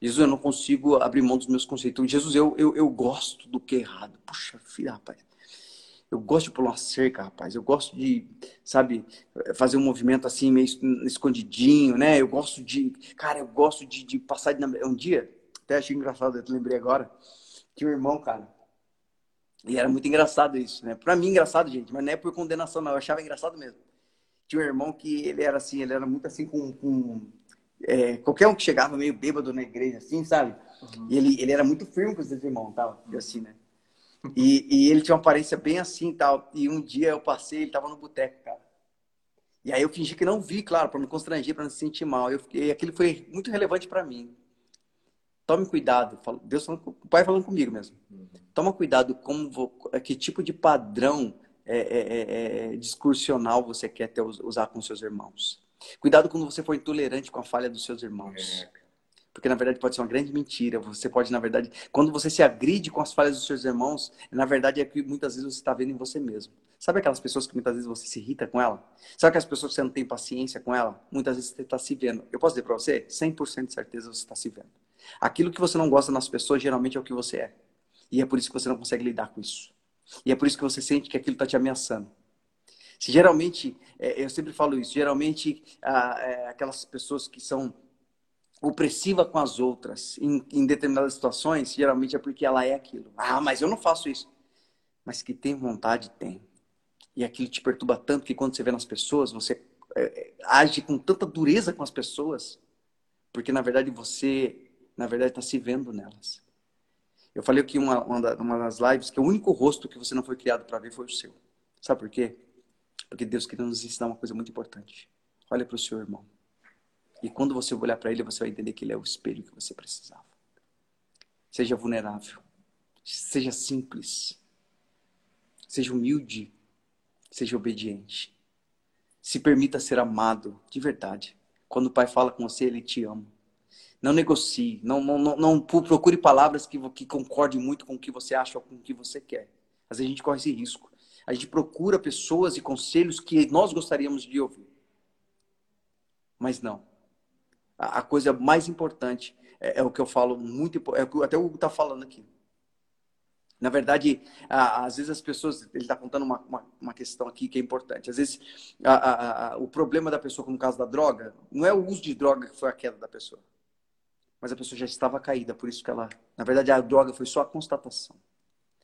Jesus, eu não consigo abrir mão dos meus conceitos. Jesus, eu, eu, eu gosto do que é errado. Puxa filha, rapaz. Eu gosto de pular uma cerca, rapaz. Eu gosto de, sabe, fazer um movimento assim, meio escondidinho, né? Eu gosto de. Cara, eu gosto de, de passar de. Um dia, até achei engraçado, eu lembrei agora, que um irmão, cara. E era muito engraçado isso, né? Pra mim, engraçado, gente, mas não é por condenação, não. Eu achava engraçado mesmo. Tinha um irmão que ele era assim, ele era muito assim com. com é, qualquer um que chegava meio bêbado na igreja, assim, sabe? Uhum. E ele, ele era muito firme com esses irmãos, tal, assim, né? E, e, ele tinha uma aparência bem assim e tal. E um dia eu passei, ele tava no boteco, cara. E aí eu fingi que não vi, claro, para me constranger, para não se sentir mal. Eu fiquei, aquilo foi muito relevante para mim. Tome cuidado. Deus falando, o pai falando comigo mesmo. Toma cuidado com que tipo de padrão é, é, é, é, discursional você quer ter, usar com seus irmãos. Cuidado quando você for intolerante com a falha dos seus irmãos. É. Porque na verdade pode ser uma grande mentira. Você pode, na verdade, quando você se agride com as falhas dos seus irmãos, na verdade é que muitas vezes você está vendo em você mesmo. Sabe aquelas pessoas que muitas vezes você se irrita com ela? Sabe aquelas pessoas que você não tem paciência com ela? Muitas vezes você está se vendo. Eu posso dizer para você, 100% de certeza você está se vendo. Aquilo que você não gosta nas pessoas geralmente é o que você é. E é por isso que você não consegue lidar com isso. E é por isso que você sente que aquilo está te ameaçando. Se geralmente, é, eu sempre falo isso, geralmente ah, é, aquelas pessoas que são opressiva com as outras em, em, determinadas situações, geralmente é porque ela é aquilo. Ah, mas eu não faço isso. Mas que tem vontade, tem. E aquilo te perturba tanto que quando você vê nas pessoas, você é, é, age com tanta dureza com as pessoas, porque na verdade você, na verdade, está se vendo nelas. Eu falei aqui uma, uma, das lives que o único rosto que você não foi criado para ver foi o seu. Sabe por quê? Porque Deus queria nos ensinar uma coisa muito importante. Olha para o seu irmão. E quando você olhar para ele, você vai entender que ele é o espelho que você precisava. Seja vulnerável. Seja simples. Seja humilde. Seja obediente. Se permita ser amado de verdade. Quando o pai fala com você, ele te ama. Não negocie. Não, não, não, procure palavras que, que concordem muito com o que você acha ou com o que você quer. Às vezes a gente corre esse risco. A gente procura pessoas e conselhos que nós gostaríamos de ouvir. Mas não a, coisa mais importante é, é, o que eu falo muito, é o que até o Hugo está falando aqui. Na verdade, às vezes as pessoas, ele está contando uma, uma, uma, questão aqui que é importante. Às vezes, a, a, o problema da pessoa, no caso da droga, não é o uso de droga que foi a queda da pessoa. Mas a pessoa já estava caída, por isso que ela. Na verdade, a droga foi só a constatação.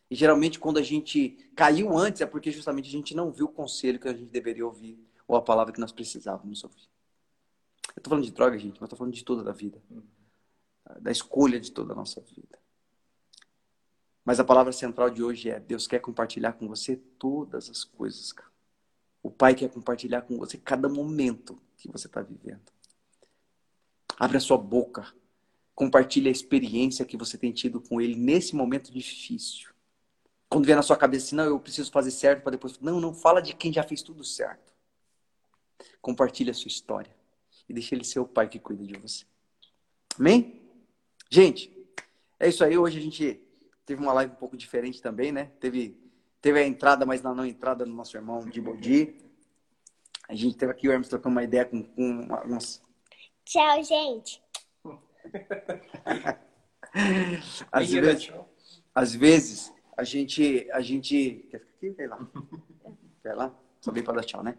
E geralmente, quando a gente caiu antes, é porque justamente a gente não viu o conselho que a gente deveria ouvir, ou a palavra que nós precisávamos ouvir. Eu tô falando de droga, gente, mas tô falando de toda a vida. Da escolha de toda a nossa vida. Mas a palavra central de hoje é: Deus quer compartilhar com você todas as coisas, cara. O Pai quer compartilhar com você cada momento que você está vivendo. Abre a sua boca. Compartilhe a experiência que você tem tido com Ele nesse momento difícil. Quando vier na sua cabeça assim, não, eu preciso fazer certo para depois. Não, não fala de quem já fez tudo certo. Compartilhe a sua história e deixe ele ser o pai que cuida de você. Amém? Gente, é isso aí. Hoje a gente teve uma live um pouco diferente também, né? Teve, teve a entrada, mas na não entrada do nosso irmão de Bodi. A gente teve aqui o Hermes trocando uma ideia com, com umas. Tchau, gente. às, vezes, às vezes, a gente, a gente. Quer ficar aqui? Vai lá. Vai lá? Só bem para dar tchau, né?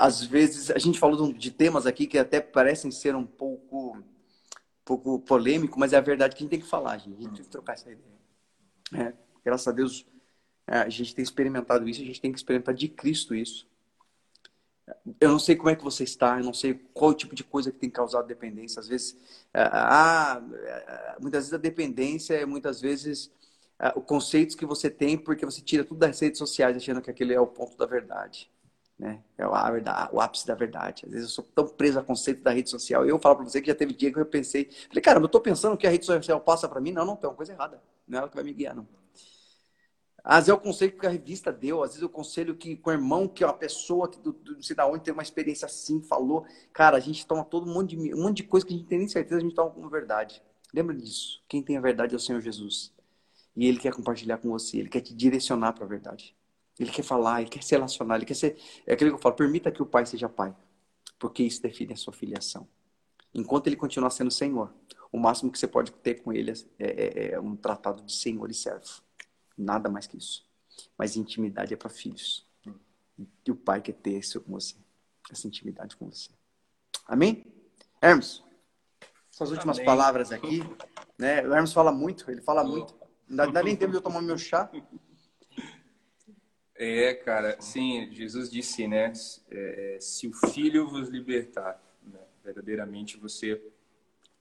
Às vezes, a gente falou de temas aqui que até parecem ser um pouco, pouco polêmico, mas é a verdade que a gente tem que falar, gente. A gente tem que trocar essa ideia. É, graças a Deus, é, a gente tem experimentado isso, a gente tem que experimentar de Cristo isso. Eu não sei como é que você está, eu não sei qual tipo de coisa que tem causado dependência. Às vezes, é, ah, é, muitas vezes a dependência é muitas vezes os conceitos que você tem porque você tira tudo das redes sociais achando que aquele é o ponto da verdade. Né? É a verdade, o ápice da verdade. Às vezes eu sou tão preso a conceito da rede social. Eu falo para você que já teve dia que eu pensei, falei, cara, eu estou pensando que a rede social passa para mim. Não, não, tem uma coisa errada. Não é ela que vai me guiar, não. Às vezes é o conselho que a revista deu, às vezes é o conselho que com o irmão, que é uma pessoa que do, do, não sei da onde tem uma experiência assim, falou. Cara, a gente toma todo um de, um monte de coisa que a gente tem nem certeza, a gente toma como verdade. Lembra disso. Quem tem a verdade é o Senhor Jesus. E Ele quer compartilhar com você, Ele quer te direcionar para a verdade. Ele quer falar, Ele quer se relacionar, Ele quer ser. É aquilo que eu falo, permita que o Pai seja Pai. Porque isso define a sua filiação. Enquanto Ele continuar sendo Senhor, o máximo que você pode ter com Ele é, é, é um tratado de Senhor e servo. Nada mais que isso. Mas intimidade é para filhos. E o pai quer ter isso com você. Essa intimidade com você. Amém? Hermes, suas últimas Amém. palavras aqui. Né? O Hermes fala muito, ele fala muito. Não dá nem tempo de eu tomar meu chá. É, cara, sim, Jesus disse, né? É, é, se o Filho vos libertar, né, verdadeiramente você,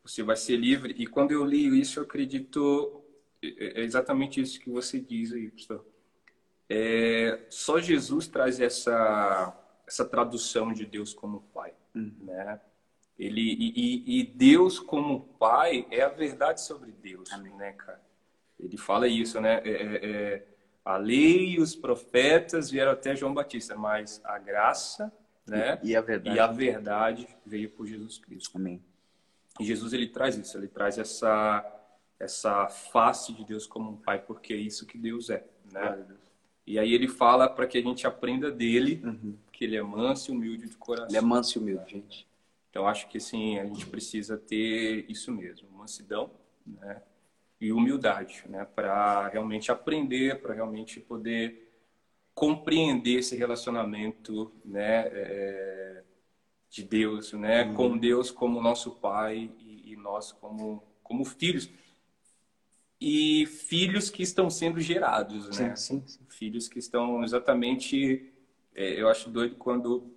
você vai ser livre. E quando eu li isso, eu acredito é, é exatamente isso que você diz aí, pastor. É, só Jesus traz essa, essa tradução de Deus como Pai, uhum. né? Ele, e, e, Deus como Pai é a verdade sobre Deus, Amém. né, cara? Ele fala isso, né? É, é, é, a lei e os profetas vieram até João Batista, mas a graça, né? E, a verdade, e a verdade veio por Jesus Cristo. Amém. E Jesus ele traz isso, ele traz essa essa face de Deus como um pai, porque é isso que Deus é, né? E aí ele fala para que a gente aprenda dele, uhum. que ele é manso e humilde de coração. Ele é manso e humilde, gente. Então acho que assim, a gente precisa ter isso mesmo, mansidão, né? E humildade, né, para realmente aprender, para realmente poder compreender esse relacionamento, né, é, de Deus, né, uhum. com Deus como nosso pai e, e nós como como filhos e filhos que estão sendo gerados, né? Sim, sim, sim. Filhos que estão exatamente. É, eu acho doido quando.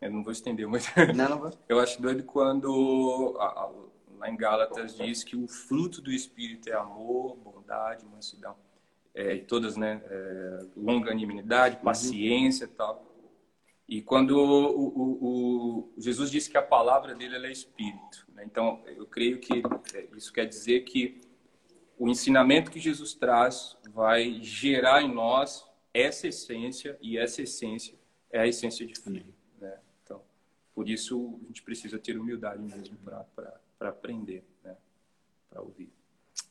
Eu não vou estender muito. Não, não vou. Eu acho doido quando a, a, lá em Gálatas diz que o fruto do Espírito é amor, bondade, mansidão. É, e todas, né? É, longanimidade, uhum. paciência e tal. E quando o, o, o, Jesus disse que a palavra dele é Espírito. Né? Então, eu creio que é, isso quer dizer que o ensinamento que Jesus traz vai gerar em nós essa essência e essa essência é a essência de filho. Né? Então, por isso a gente precisa ter humildade mesmo para aprender, né? para ouvir.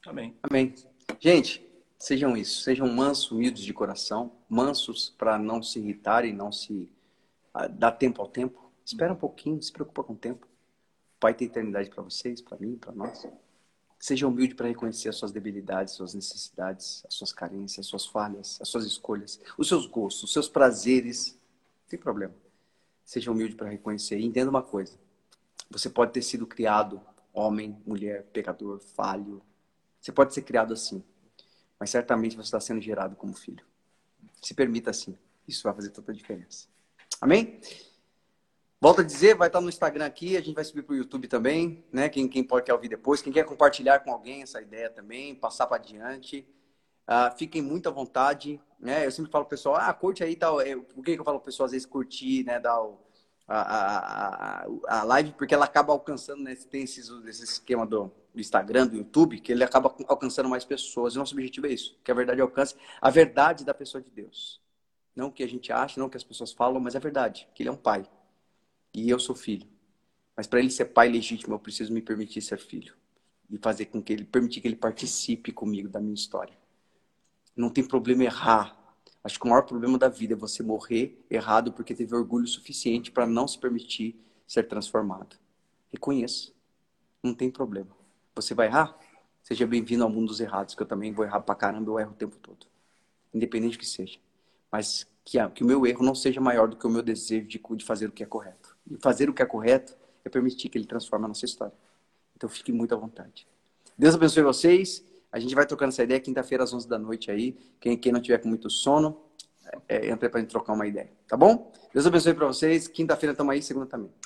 Amém. Amém. Gente, sejam isso, sejam mansos, humildes de coração, mansos para não se irritarem, não se uh, dar tempo ao tempo. Espera um pouquinho, se preocupa com o tempo. O Pai tem eternidade para vocês, para mim, para nós. Seja humilde para reconhecer as suas debilidades, suas necessidades, as suas carências, as suas falhas, as suas escolhas, os seus gostos, os seus prazeres. Não tem problema. Seja humilde para reconhecer. E entenda uma coisa: você pode ter sido criado homem, mulher, pecador, falho. Você pode ser criado assim. Mas certamente você está sendo gerado como filho. Se permita assim. Isso vai fazer toda a diferença. Amém? Volto a dizer, vai estar no Instagram aqui, a gente vai subir para o YouTube também, né? Quem, quem pode quer ouvir depois, quem quer compartilhar com alguém essa ideia também, passar para adiante. Uh, fiquem muito à vontade, né? Eu sempre falo pro pessoal, ah, curte aí tal. É, por que, que eu falo pro pessoal às vezes curtir, né? Dar o, a, a, a, live, porque ela acaba alcançando, né? Tem esses, esse esquema do, do Instagram, do YouTube, que ele acaba alcançando mais pessoas. E nosso objetivo é isso, que a verdade alcance a verdade da pessoa de Deus. Não o que a gente acha, não o que as pessoas falam, mas a verdade, que ele é um pai e eu sou filho. Mas para ele ser pai legítimo, eu preciso me permitir ser filho e fazer com que ele permitir que ele participe comigo da minha história. Não tem problema errar. Acho que o maior problema da vida é você morrer errado porque teve orgulho suficiente para não se permitir ser transformado. Reconheça. não tem problema. Você vai errar? Seja bem-vindo ao mundo dos errados, que eu também vou errar pra caramba, eu erro o tempo todo. Independente que seja. Mas que, que o meu erro não seja maior do que o meu desejo de, de fazer o que é correto. E fazer o que é correto é permitir que ele transforme a nossa história. Então fique muito à vontade. Deus abençoe vocês. A gente vai trocando essa ideia quinta-feira às 11 da noite aí. Quem, quem não tiver com muito sono, é, entra pra gente trocar uma ideia. Tá bom? Deus abençoe para vocês. Quinta-feira estamos aí, segunda também.